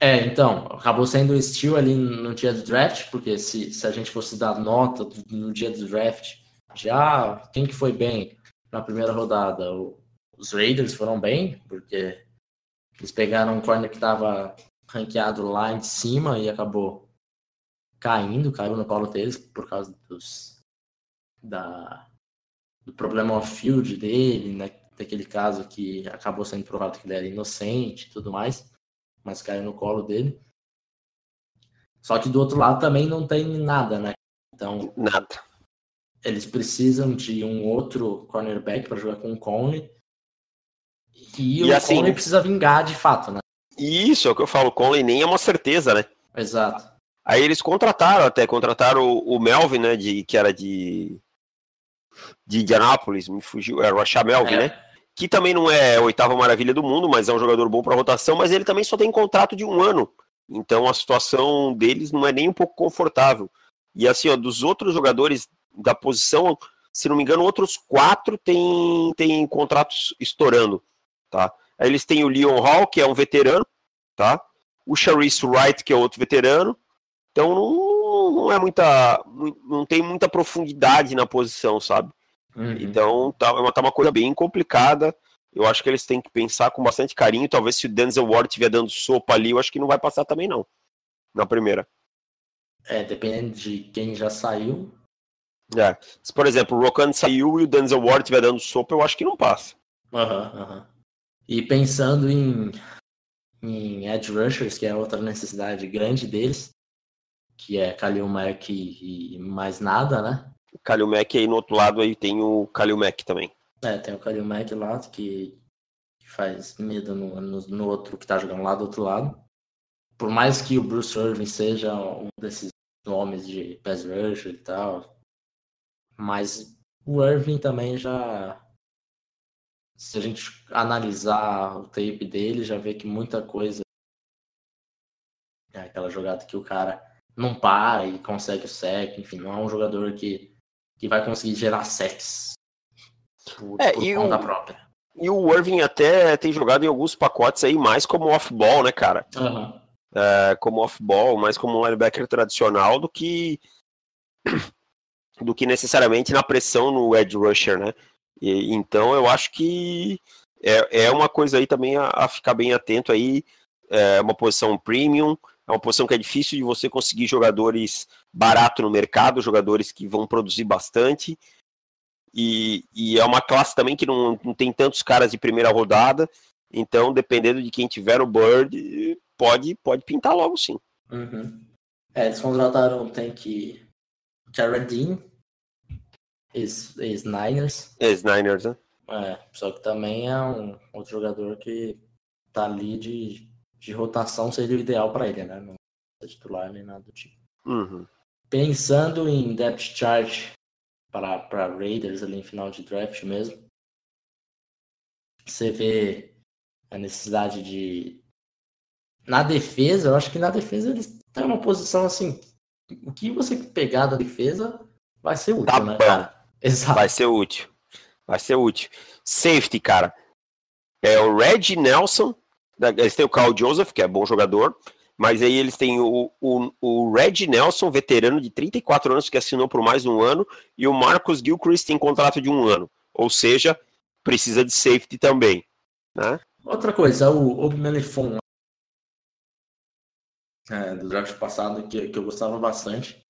É, então, acabou sendo um steal ali no dia do draft, porque se, se a gente fosse dar nota no dia do draft, já quem que foi bem? Na primeira rodada. Os Raiders foram bem, porque eles pegaram um corner que estava ranqueado lá em cima e acabou caindo, caiu no colo deles por causa dos da do problema off-field dele, né? daquele caso que acabou sendo provado que ele era inocente e tudo mais, mas caiu no colo dele. Só que do outro lado também não tem nada, né? Então,
nada.
Eles precisam de um outro cornerback para jogar com o Conley. E, e o assim, Conley precisa vingar de fato, né?
Isso, é o que eu falo, o Conley nem é uma certeza, né?
Exato.
Aí eles contrataram até, contrataram o, o Melvin, né, de, que era de de Indianápolis, me fugiu, era o Rashad Melvin, é. né? Que também não é a oitava maravilha do mundo, mas é um jogador bom para rotação, mas ele também só tem contrato de um ano. Então a situação deles não é nem um pouco confortável. E assim, ó, dos outros jogadores da posição, se não me engano, outros quatro têm, têm contratos estourando, tá? Aí eles têm o Leon Hall, que é um veterano, tá? O Charisse Wright, que é outro veterano. Então não, não é muita. Não tem muita profundidade na posição, sabe? Uhum. Então tá, é tá uma coisa bem complicada. Eu acho que eles têm que pensar com bastante carinho. Talvez se o Denzel Ward estiver dando sopa ali, eu acho que não vai passar também, não. Na primeira.
É, dependendo de quem já saiu.
É. Se, por exemplo, o Rokan saiu e o Denzel Ward estiver dando sopa, eu acho que não passa.
Aham, uhum. Uhum. E pensando em, em Edge Rushers, que é outra necessidade grande deles, que é Kalil Mack e, e mais nada, né?
O Kalil Mack aí no outro lado aí tem o Kalil Mack também.
É, tem o Kalil Mack lá que, que faz medo no, no, no, outro que tá jogando lá do outro lado. Por mais que o Bruce Irving seja um desses nomes de pass rusher e tal, mas o Irving também já se a gente analisar o tape dele, já vê que muita coisa é aquela jogada que o cara não para e consegue o sec, enfim, não é um jogador que, que vai conseguir gerar sex
por, é, por conta o, própria. E o Irving até tem jogado em alguns pacotes aí mais como off-ball, né, cara? Uhum. É, como off-ball, mais como um linebacker tradicional do que do que necessariamente na pressão no edge rusher, né? E, então eu acho que é, é uma coisa aí também a, a ficar bem atento aí, é uma posição premium, é uma posição que é difícil de você conseguir jogadores barato no mercado, jogadores que vão produzir bastante. E, e é uma classe também que não, não tem tantos caras de primeira rodada. Então, dependendo de quem tiver o Bird, pode, pode pintar logo sim.
Uhum. É, eles contrataram tem que Jared Dean, ex-Niners.
Ex-Niners, né?
É, só que também é um outro jogador que tá ali de, de rotação, seria o ideal para ele, né? Não é titular nem nada do tipo.
Uhum.
Pensando em depth chart para Raiders ali em final de draft mesmo, você vê a necessidade de. Na defesa, eu acho que na defesa eles têm uma posição assim. O que você pegar da defesa vai ser útil, tá né, cara?
Exato. Vai ser útil. Vai ser útil. Safety, cara. É o Red Nelson. Eles têm o Carl Joseph, que é bom jogador. Mas aí eles têm o, o, o Red Nelson, veterano de 34 anos, que assinou por mais um ano. E o Marcos Gilchrist tem contrato de um ano. Ou seja, precisa de safety também. Né?
Outra coisa, o Ogmenifon é, do draft passado, que, que eu gostava bastante.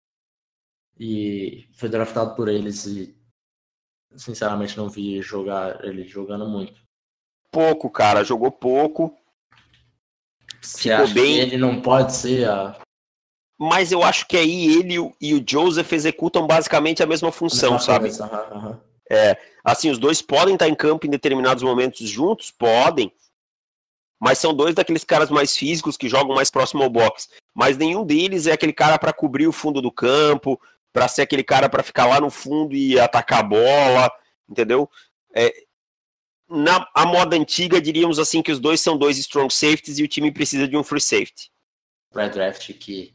E foi draftado por eles e sinceramente não vi jogar ele jogando muito.
Pouco, cara, jogou pouco.
Você Ficou acha bem. Que ele não pode ser a.
Mas eu acho que aí ele e o Joseph executam basicamente a mesma função, a sabe?
Uhum, uhum.
É, assim, os dois podem estar em campo em determinados momentos juntos, podem, mas são dois daqueles caras mais físicos que jogam mais próximo ao box. Mas nenhum deles é aquele cara para cobrir o fundo do campo, para ser aquele cara para ficar lá no fundo e atacar a bola, entendeu? É, na a moda antiga, diríamos assim que os dois são dois strong safeties e o time precisa de um free safety.
Pré-draft que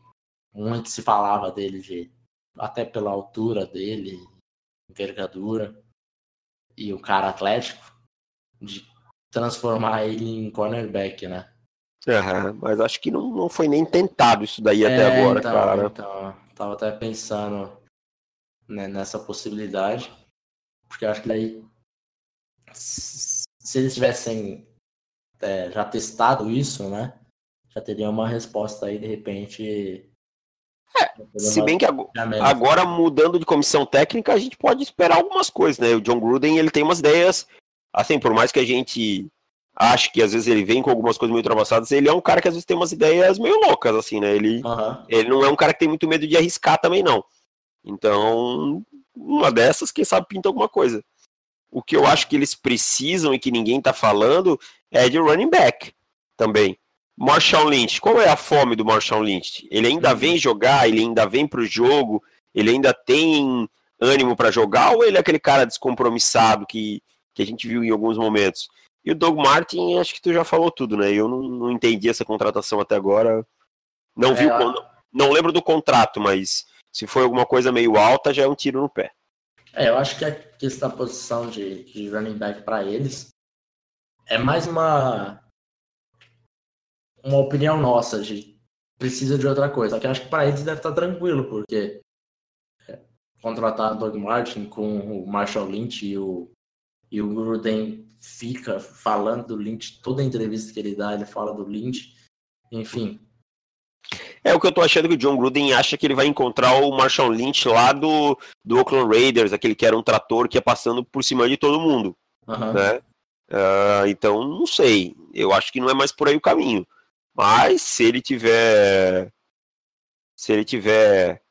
muito se falava dele de até pela altura dele, envergadura e o cara atlético de transformar ele em cornerback, né?
Uhum, mas acho que não, não foi nem tentado isso daí é, até agora,
então,
cara.
Então, tava até pensando né, nessa possibilidade, porque acho que daí, se eles tivessem é, já testado isso, né, já teria uma resposta aí, de repente.
É, se bem que agora, agora, mudando de comissão técnica, a gente pode esperar algumas coisas, né? O John Gruden, ele tem umas ideias, assim, por mais que a gente acho que às vezes ele vem com algumas coisas meio ultrapassadas, ele é um cara que às vezes tem umas ideias meio loucas, assim, né? Ele, uhum. ele não é um cara que tem muito medo de arriscar também, não. Então, uma dessas, quem sabe pinta alguma coisa. O que eu acho que eles precisam e que ninguém tá falando é de running back também. Marshall Lynch, qual é a fome do Marshall Lynch? Ele ainda vem jogar, ele ainda vem pro jogo, ele ainda tem ânimo para jogar ou ele é aquele cara descompromissado que, que a gente viu em alguns momentos? E o Doug Martin, acho que tu já falou tudo, né? Eu não, não entendi essa contratação até agora. Não vi, é, não, não lembro do contrato, mas se foi alguma coisa meio alta, já é um tiro no pé.
É, eu acho que a questão da posição de, de running back para eles é mais uma uma opinião nossa de precisa de outra coisa. Só que acho que para eles deve estar tranquilo, porque é, contratar o Doug Martin com o Marshall Lynch e o, e o Gruden fica falando do Lynch, toda entrevista que ele dá, ele fala do Lynch, enfim.
É o que eu tô achando que o John Gruden acha que ele vai encontrar o Marshall Lynch lá do, do Oakland Raiders, aquele que era um trator que ia passando por cima de todo mundo. Uhum. Né? Uh, então, não sei. Eu acho que não é mais por aí o caminho. Mas se ele tiver. Se ele tiver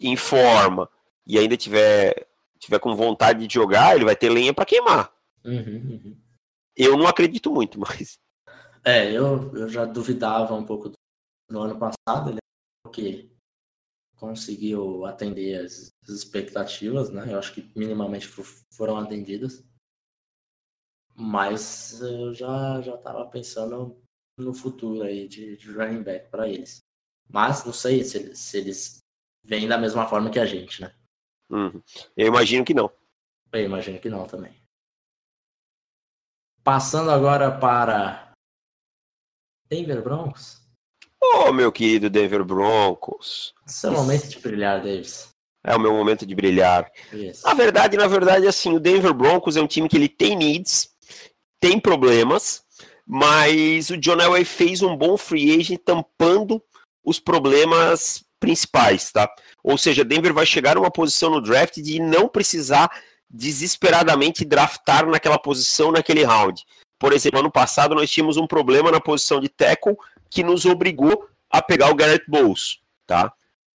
em forma e ainda tiver, tiver com vontade de jogar, ele vai ter lenha para queimar. Uhum, uhum. Eu não acredito muito, mas.
É, eu, eu já duvidava um pouco do, no ano passado, ele que conseguiu atender as, as, expectativas, né? Eu acho que minimamente foram atendidas. Mas eu já já estava pensando no futuro aí de, de running back para eles. Mas não sei se, se eles vêm da mesma forma que a gente, né?
Uhum. Eu imagino que não.
Eu imagino que não também. Passando agora para Denver Broncos.
Oh, meu querido Denver Broncos.
Seu momento de brilhar, Davis.
É o meu momento de brilhar. Isso. Na verdade, na verdade, assim, o Denver Broncos é um time que ele tem needs, tem problemas, mas o John Elway fez um bom free agent tampando os problemas principais, tá? Ou seja, Denver vai chegar a uma posição no draft de não precisar desesperadamente draftar naquela posição, naquele round. Por exemplo, ano passado nós tínhamos um problema na posição de tackle que nos obrigou a pegar o Garrett Bowles, tá?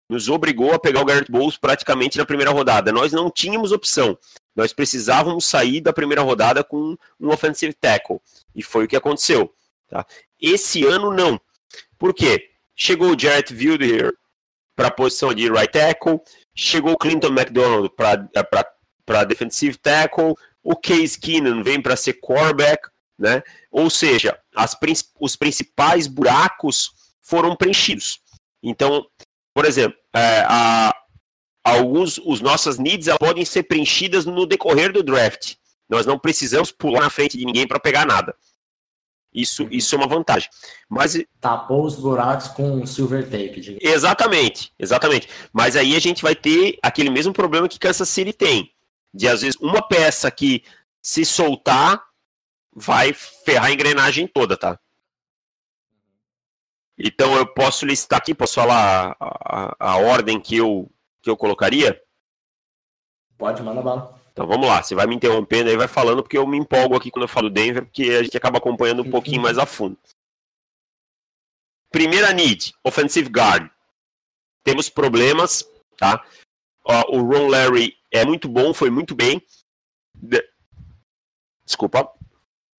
Nos obrigou a pegar o Garrett Bowles praticamente na primeira rodada. Nós não tínhamos opção. Nós precisávamos sair da primeira rodada com um offensive tackle. E foi o que aconteceu. Tá? Esse ano, não. Por quê? Chegou o Jarrett Wilder para a posição de right tackle, chegou o Clinton McDonald para para defensive tackle, o Case Keenan vem para ser quarterback, né? Ou seja, as, os principais buracos foram preenchidos. Então, por exemplo, é, a, alguns os nossas needs podem ser preenchidas no decorrer do draft. Nós não precisamos pular na frente de ninguém para pegar nada. Isso, uhum. isso é uma vantagem. Mas
tapou os buracos com silver tape. Diga.
Exatamente, exatamente. Mas aí a gente vai ter aquele mesmo problema que Kansas City tem de às vezes uma peça que se soltar vai ferrar a engrenagem toda, tá? Então eu posso listar aqui, posso falar a, a, a ordem que eu, que eu colocaria?
Pode, manda bala.
Então vamos lá, você vai me interrompendo aí, vai falando, porque eu me empolgo aqui quando eu falo Denver, porque a gente acaba acompanhando um pouquinho mais a fundo. Primeira need, offensive guard. Temos problemas, tá? o Ron Larry é muito bom, foi muito bem. De... Desculpa,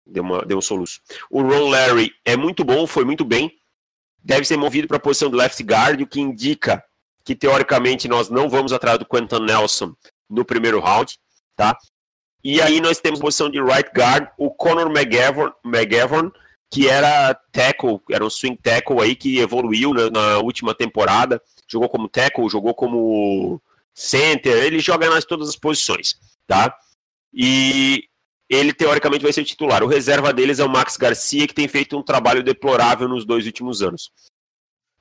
deu, uma, deu um soluço. O Ron Larry é muito bom, foi muito bem. Deve ser movido para a posição do left guard, o que indica que teoricamente nós não vamos atrás do Quentin Nelson no primeiro round, tá? E aí nós temos a posição de right guard, o Conor McGavon, McGavon que era tackle, era um swing tackle aí que evoluiu na, na última temporada, jogou como tackle, jogou como center, ele joga nas todas as posições, tá? E ele teoricamente vai ser titular. O reserva deles é o Max Garcia, que tem feito um trabalho deplorável nos dois últimos anos.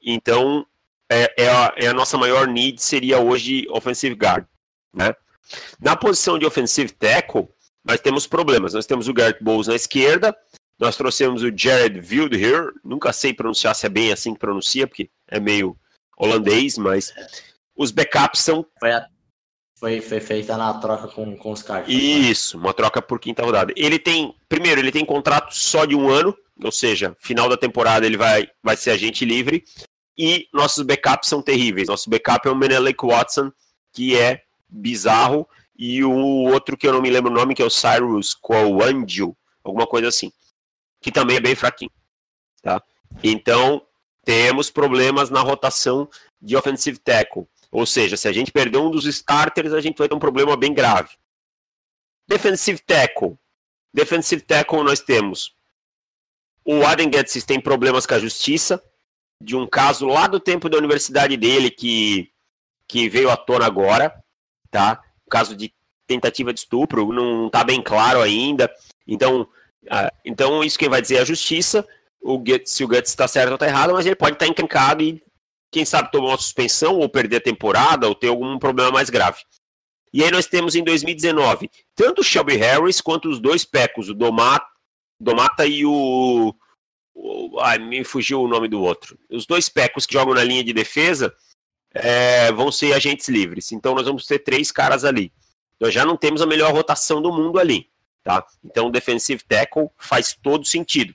Então, é, é, a, é a, nossa maior need seria hoje offensive guard, né? Na posição de offensive tackle, nós temos problemas. Nós temos o Garrett Bowles na esquerda Nós trouxemos o Jared Wildher, nunca sei pronunciar se é bem assim que pronuncia, porque é meio holandês, mas os backups são.
Foi, a... foi, foi feita na troca com, com os caras.
Isso, uma troca por quinta rodada. Ele tem, primeiro, ele tem contrato só de um ano, ou seja, final da temporada ele vai, vai ser agente livre. E nossos backups são terríveis. Nosso backup é o Menelik Watson, que é bizarro, e o outro que eu não me lembro o nome, que é o Cyrus Coangio, alguma coisa assim, que também é bem fraquinho. Tá? Então, temos problemas na rotação de offensive tackle. Ou seja, se a gente perder um dos starters, a gente vai ter um problema bem grave. Defensive tackle. Defensive tackle nós temos o Aden Getsis tem problemas com a justiça, de um caso lá do tempo da universidade dele que, que veio à tona agora, tá? Caso de tentativa de estupro, não está bem claro ainda. Então, então isso quem vai dizer é a justiça, o Guts, se o Guts está certo ou está errado, mas ele pode estar tá e, quem sabe, tomar uma suspensão ou perder a temporada ou ter algum problema mais grave. E aí nós temos em 2019 tanto o Shelby Harris quanto os dois pecos, o Domata, Domata e o, o. Ai, me fugiu o nome do outro. Os dois pecos que jogam na linha de defesa é, vão ser agentes livres. Então nós vamos ter três caras ali. Nós já não temos a melhor rotação do mundo ali. Tá? Então o defensive tackle faz todo sentido.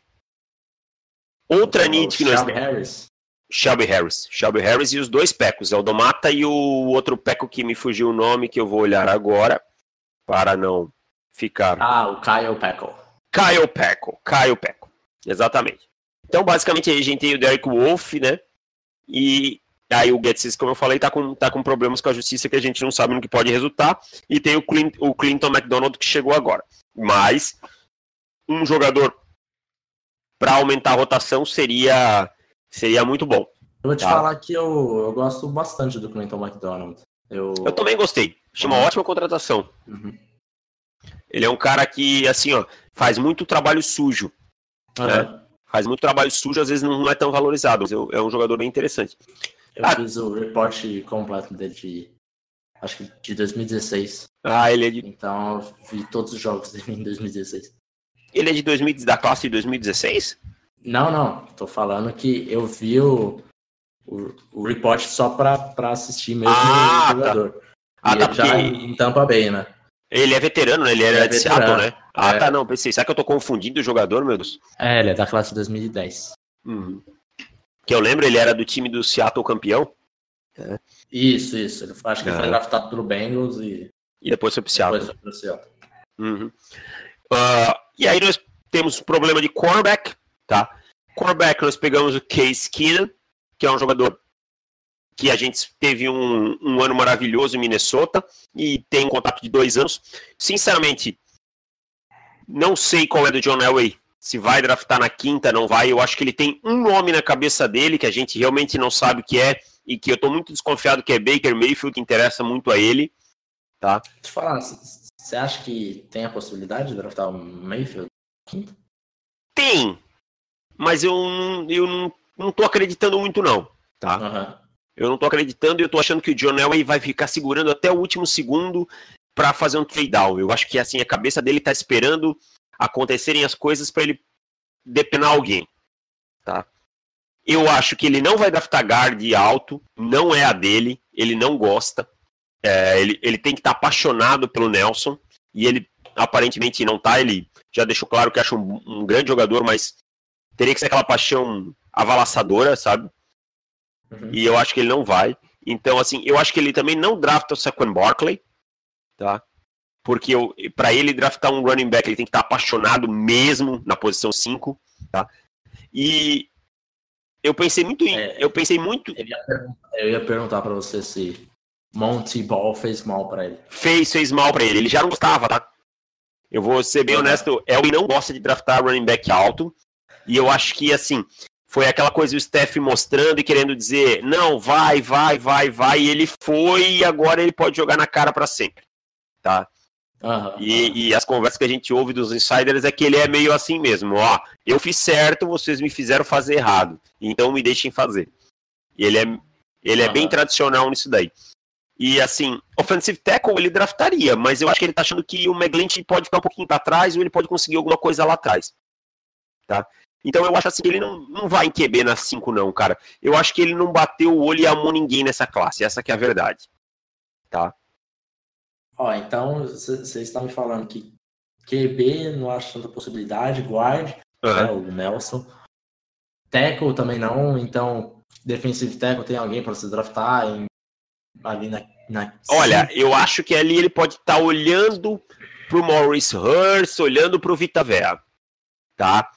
Outra então, need que nós temos. Harris. Shelby Harris. Shelby Harris e os dois pecos. É o Domata e o outro peco que me fugiu o nome, que eu vou olhar agora, para não ficar.
Ah, o Kyle Peckle.
Kyle Peckle. Kyle Peckle. Exatamente. Então, basicamente, a gente tem o Derek Wolf, né? E aí o Getsis, como eu falei, tá com, tá com problemas com a justiça que a gente não sabe no que pode resultar. E tem o, Clint, o Clinton McDonald que chegou agora. Mas um jogador para aumentar a rotação seria, seria muito bom.
Eu vou te tá? falar que eu, eu gosto bastante do Clinton McDonald. Eu,
eu também gostei. Achei uma uhum. ótima contratação. Uhum. Ele é um cara que, assim, ó, faz muito trabalho sujo. Uhum. Né? Faz muito trabalho sujo, às vezes não é tão valorizado, mas é um jogador bem interessante.
Eu ah, fiz o reporte completo dele de. Acho que de 2016.
Ah, ele é de.
Então eu vi todos os jogos dele em 2016.
Ele é de 2000, da classe de 2016?
Não, não. Tô falando que eu vi o, o, o report só pra, pra assistir mesmo ah, o tá. jogador. Tá. Ah, tá, já porque... em Tampa Bay, né?
Ele é veterano, né? Ele era é de Seattle, né? Ah, é. tá, não, pensei. Será que eu tô confundindo o jogador, meu Deus?
É, ele é da classe de 2010.
Uhum. Que eu lembro, ele era do time do Seattle campeão.
É. Isso, isso. Ele, acho que ele foi é. draftado pelo Bengals e.
E depois foi pro Seattle. Depois foi pro Seattle. Uhum. Uh, e aí nós temos problema de cornerback, tá? Cornerback, nós pegamos o Case Keenan, que é um jogador que a gente teve um, um ano maravilhoso em Minnesota e tem um contrato de dois anos. Sinceramente, não sei qual é do John Elway, se vai draftar na quinta, não vai. Eu acho que ele tem um nome na cabeça dele que a gente realmente não sabe o que é e que eu estou muito desconfiado que é Baker Mayfield, que interessa muito a ele. Tá?
Te falar, você acha que tem a possibilidade de draftar o Mayfield quinta?
Tem, mas eu, eu não, não tô acreditando muito não, tá? Uhum. Eu não tô acreditando e eu tô achando que o John Elway vai ficar segurando até o último segundo para fazer um trade down. Eu acho que assim a cabeça dele tá esperando acontecerem as coisas para ele depenar alguém, tá? Eu acho que ele não vai draftar guard alto, não é a dele, ele não gosta. É, ele, ele tem que estar tá apaixonado pelo Nelson e ele aparentemente não tá. Ele já deixou claro que acha um, um grande jogador, mas teria que ser aquela paixão avalaçadora, sabe? Uhum. E eu acho que ele não vai. Então, assim, eu acho que ele também não drafta o Saquon Barkley, tá? Porque para ele draftar um running back, ele tem que estar apaixonado mesmo na posição 5, tá? E eu pensei muito em, é, eu pensei muito
eu ia perguntar, eu ia perguntar para você se Monty Ball fez mal para ele.
Fez, fez mal para ele. Ele já não gostava, tá? Eu vou ser bem honesto, Elwin não gosta de draftar running back alto. E eu acho que assim, foi aquela coisa o Steph mostrando e querendo dizer, não, vai, vai, vai, vai, e ele foi e agora ele pode jogar na cara para sempre, tá? Uhum. E, e, as conversas que a gente ouve dos insiders é que ele é meio assim mesmo, ó, eu fiz certo, vocês me fizeram fazer errado, então me deixem fazer. E ele é, ele uhum. é bem tradicional nisso daí. E assim, offensive tackle ele draftaria, mas eu acho que ele tá achando que o McGlinchey pode ficar um pouquinho para trás ou ele pode conseguir alguma coisa lá atrás. tá? Então eu acho assim que ele não, não vai em QB na 5 não, cara. Eu acho que ele não bateu o olho e amou ninguém nessa classe, essa que é a verdade, tá?
Ó, então vocês estão me falando que QB não acho tanta possibilidade, guard, uhum. né, o Nelson. Tackle também não, então defensive tackle tem alguém para se draftar em, ali na, na...
Olha, eu acho que ali ele pode estar tá olhando pro Maurice Hurst, olhando pro Vita Vea, tá?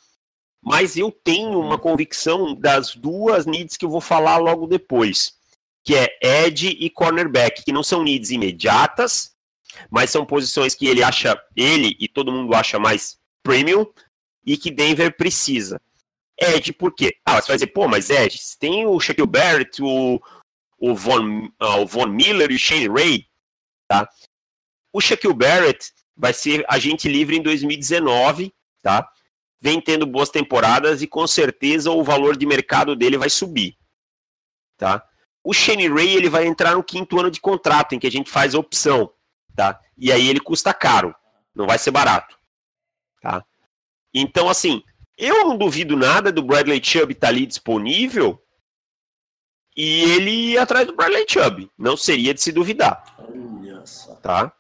Mas eu tenho uma convicção das duas needs que eu vou falar logo depois, que é edge e cornerback, que não são needs imediatas, mas são posições que ele acha, ele e todo mundo acha mais premium e que Denver precisa. Ed, por quê? Ah, você vai dizer, pô, mas Ed, tem o Shaquille Barrett, o, o, Von, uh, o Von Miller e o Shane Ray, tá? O Shaquille Barrett vai ser agente livre em 2019, tá? Vem tendo boas temporadas e com certeza o valor de mercado dele vai subir, tá? O Shane Ray, ele vai entrar no quinto ano de contrato, em que a gente faz a opção, tá? E aí ele custa caro, não vai ser barato, tá? Então, assim, eu não duvido nada do Bradley Chubb estar tá ali disponível e ele ir atrás do Bradley Chubb. Não seria de se duvidar.
Olha só.
Tá?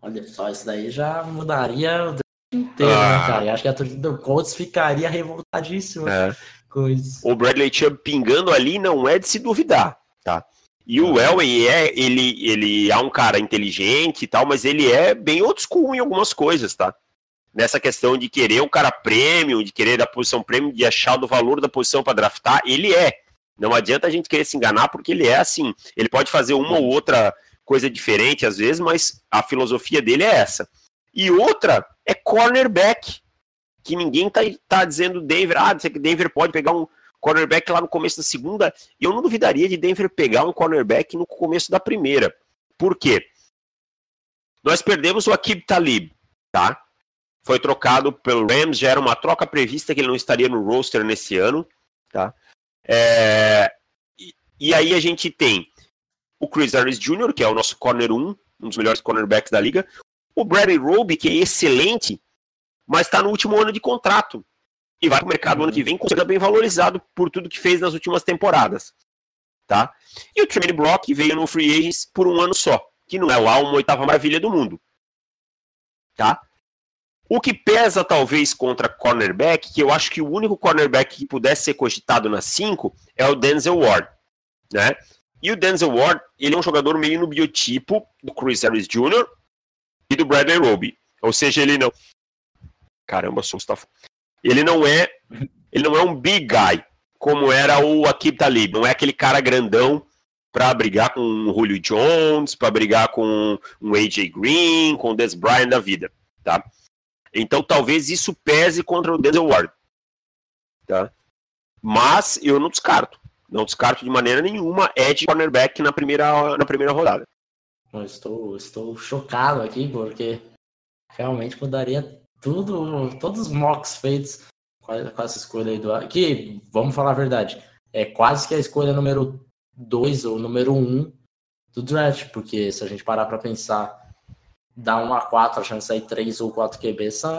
Olha só, isso daí já mudaria inteiro, né, ah. né, cara? Eu acho que a torcida do Colts ficaria revoltadíssima é. com isso.
O Bradley Chubb pingando ali não é de se duvidar, tá? E o Elway é, ele, ele é um cara inteligente e tal, mas ele é bem old school em algumas coisas, tá? nessa questão de querer o cara prêmio, de querer da posição prêmio, de achar do valor da posição para draftar, ele é. Não adianta a gente querer se enganar, porque ele é assim. Ele pode fazer uma ou outra coisa diferente às vezes, mas a filosofia dele é essa. E outra é cornerback, que ninguém tá, tá dizendo Denver, ah, que Denver pode pegar um cornerback lá no começo da segunda. E eu não duvidaria de Denver pegar um cornerback no começo da primeira. Por quê? Nós perdemos o Akib Talib, tá? foi trocado pelo Rams, já era uma troca prevista que ele não estaria no roster nesse ano, tá? É, e, e, aí a gente tem o Chris Harris Jr., que é o nosso corner 1, um dos melhores cornerbacks da liga, o Bradley Roby, que é excelente, mas está no último ano de contrato e vai para o mercado ano que vem com bem valorizado por tudo que fez nas últimas temporadas, tá? E o Tremaine Block veio no Free Agents por um ano só, que não é lá uma oitava maravilha do mundo, tá? O que pesa talvez contra cornerback, que eu acho que o único cornerback que pudesse ser cogitado na 5 é o Denzel Ward, né? E o Denzel Ward, ele é um jogador meio no biotipo do Chris Harris Jr. e do Bradley Roby. Ou seja, ele não Caramba, sou tá Ele não é, ele não é um big guy, como era o Akib Talib, não é aquele cara grandão para brigar com o Julio Jones, para brigar com um AJ Green, com o Des Bryant da vida, tá? Então talvez isso pese contra o Denzel Ward. Tá? Mas eu não descarto. Não descarto de maneira nenhuma Ed cornerback na primeira, na primeira rodada.
Eu estou, estou chocado aqui, porque realmente mudaria tudo, todos os mocks feitos com essa escolha aí do. Que, vamos falar a verdade, é quase que a escolha número 2 ou número 1 um do draft, porque se a gente parar para pensar dá 1 a 4 a chance de sair 3 ou 4 QB são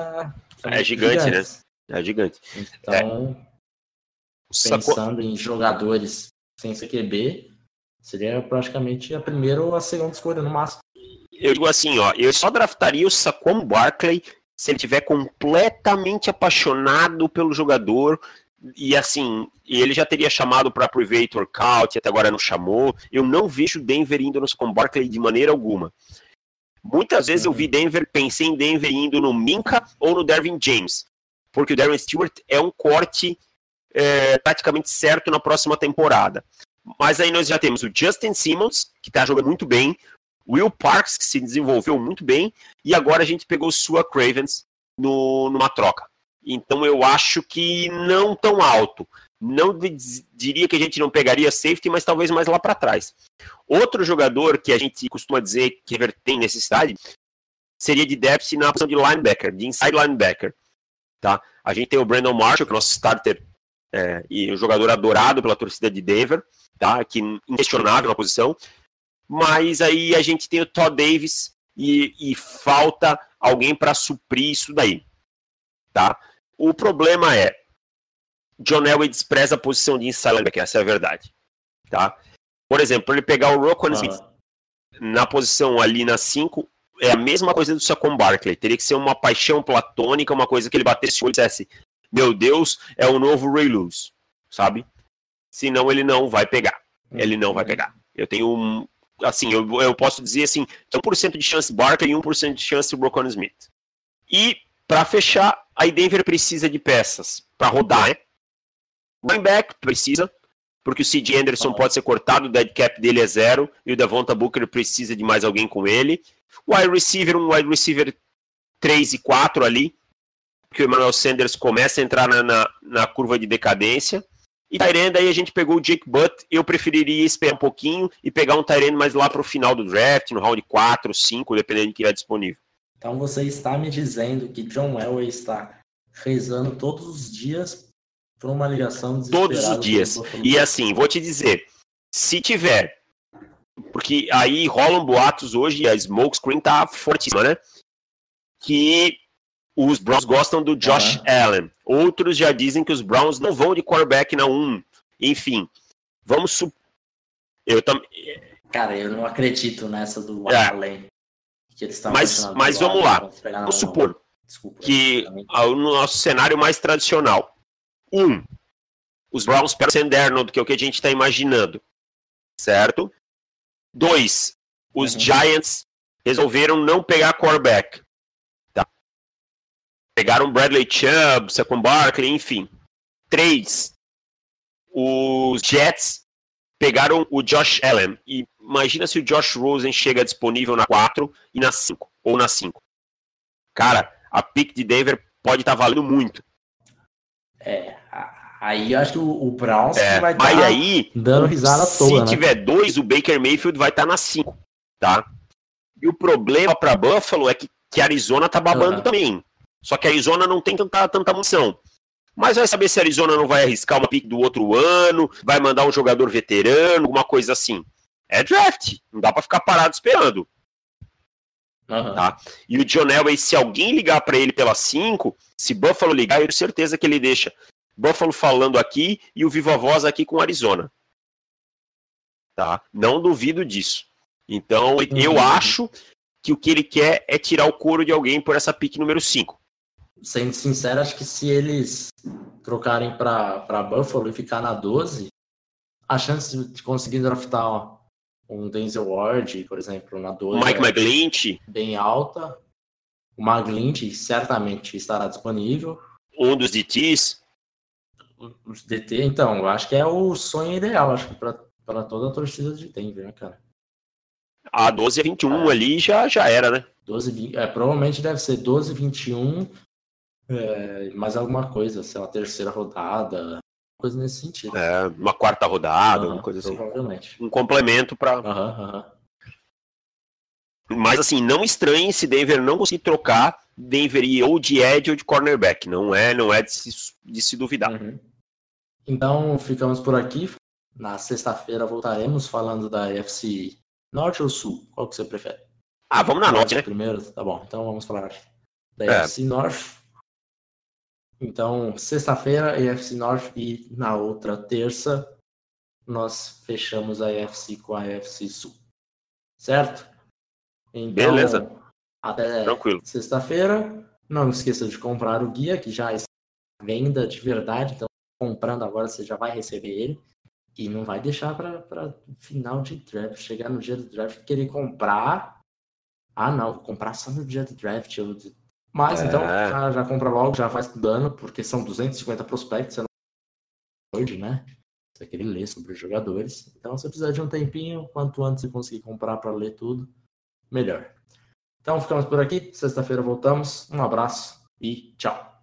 é gigante, gigantes. né? É gigante.
Então, é. pensando em jogadores sem ser QB, seria praticamente a primeira ou a segunda escolha no máximo.
Eu digo assim, ó, eu só draftaria o Saquon Barkley se ele tiver completamente apaixonado pelo jogador e assim, ele já teria chamado para private workout, até agora não chamou. Eu não vejo Denver indo no Saquon Barkley de maneira alguma. Muitas vezes eu vi uhum. Denver, pensei em Denver indo no Minka ou no Dervin James, porque o Darren Stewart é um corte é, praticamente certo na próxima temporada. Mas aí nós já temos o Justin Simmons, que está jogando muito bem, Will Parks, que se desenvolveu muito bem, e agora a gente pegou Sua Cravens no, numa troca. Então eu acho que não tão alto. Não diria que a gente não pegaria safety, mas talvez mais lá para trás. Outro jogador que a gente costuma dizer que tem necessidade seria de depth na posição de linebacker, de inside linebacker. Tá? A gente tem o Brandon Marshall, que é o nosso starter é, e um jogador adorado pela torcida de Denver, tá? que inquestionável na posição. Mas aí a gente tem o Todd Davis e, e falta alguém para suprir isso daí. Tá? O problema é, John Elway despreza a posição de inside linebacker, essa é a verdade. Tá? Por exemplo, ele pegar o Rocco Smith na posição ali na 5, é a mesma coisa do Saquon Barkley. Teria que ser uma paixão platônica, uma coisa que ele batesse o olho e dissesse: Meu Deus, é o novo Ray Lewis, sabe? Senão ele não vai pegar. Ele não vai pegar. Eu tenho um. Assim, eu, eu posso dizer assim: 1% de chance Barkley e 1% de chance Rocco Smith. E, para fechar, aí Denver precisa de peças para rodar, né? Running back precisa, porque o C.J. Anderson pode ser cortado, o dead cap dele é zero, e o Devonta Booker precisa de mais alguém com ele. O wide receiver, um wide receiver 3 e 4 ali, que o Emmanuel Sanders começa a entrar na, na, na curva de decadência. E Tyrande, aí a gente pegou o Jake Butt, eu preferiria esperar um pouquinho e pegar um Tyrande mais lá para o final do draft, no round 4, 5, dependendo de que é disponível.
Então você está me dizendo que John Elway está rezando todos os dias por uma ligação
Todos os dias. E assim, vou te dizer, se tiver, porque aí rolam boatos hoje, a smokescreen tá fortíssima, né? Que os Browns gostam do Josh uhum. Allen. Outros já dizem que os Browns não vão de quarterback na 1. Enfim, vamos su
Eu também. Cara, eu não acredito nessa do é. Allen.
Que eles mas mas vamos lá. Vamos supor Desculpa, que o nosso cenário mais tradicional um, os Browns pegam Sam Darnold, que é o que a gente está imaginando. Certo? Dois, os uhum. Giants resolveram não pegar quarterback. Pegaram Bradley Chubb, Saquon Barkley, enfim. Três, os Jets pegaram o Josh Allen. E imagina se o Josh Rosen chega disponível na 4 e na 5. Ou na 5. Cara, a pick de Denver pode estar tá valendo muito.
É, aí acho que o, o Browns
é,
vai
estar tá aí,
dando risada
se
toda. Se
né? tiver dois, o Baker Mayfield vai estar tá na 5, tá? E o problema para Buffalo é que, que Arizona tá babando uhum. também. Só que a Arizona não tem tanta, tanta munição. Mas vai saber se a Arizona não vai arriscar uma pick do outro ano, vai mandar um jogador veterano, alguma coisa assim. É draft, não dá para ficar parado esperando. Uhum. Tá? E o John Elway, se alguém ligar para ele pela 5, se Buffalo ligar, eu tenho certeza que ele deixa Buffalo falando aqui e o Viva Voz aqui com Arizona. Tá? Não duvido disso. Então, uhum. eu acho que o que ele quer é tirar o couro de alguém por essa pick número 5.
Sendo sincero, acho que se eles trocarem para Buffalo e ficar na 12, a chance de conseguir draftar um Denzel Ward, por exemplo, na 12.
Mike é McGlinch.
Bem alta. O McGlinch certamente estará disponível.
Um dos DTs.
Os DT, então, eu acho que é o sonho ideal, acho que para toda a torcida de Denver, né, cara?
A 12 a 21 é. ali já, já era, né?
12, 20, é, provavelmente deve ser 12, 21, é, mais alguma coisa, sei lá, terceira rodada, coisa nesse sentido.
É, uma quarta rodada, uhum, uma coisa assim. Provavelmente. Um complemento para.
Uhum, uhum.
Mas assim, não estranhe se Denver não conseguir trocar Denver ou de Ed ou de cornerback. Não é, não é de se, de se duvidar. Uhum.
Então ficamos por aqui. Na sexta-feira voltaremos falando da FC Norte ou Sul? Qual que você prefere?
Ah, vamos na Norte, né?
Primeiro, tá bom. Então vamos falar da é. FC Norte. Então, sexta-feira, AFC North e na outra terça nós fechamos a AFC com a AFC Sul. Certo?
Então, Beleza.
Até sexta-feira. Não esqueça de comprar o guia, que já está à venda de verdade. Então, comprando agora, você já vai receber ele. E não vai deixar para final de draft. Chegar no dia do draft querer comprar. Ah, não, comprar só no dia do draft. Eu mas então, é. então já, já, compra logo, já vai estudando, porque são 250 prospectos, você não pode, né? Você quer ler sobre os jogadores. Então, se você precisar de um tempinho, quanto antes você conseguir comprar para ler tudo, melhor. Então, ficamos por aqui. Sexta-feira voltamos. Um abraço e tchau.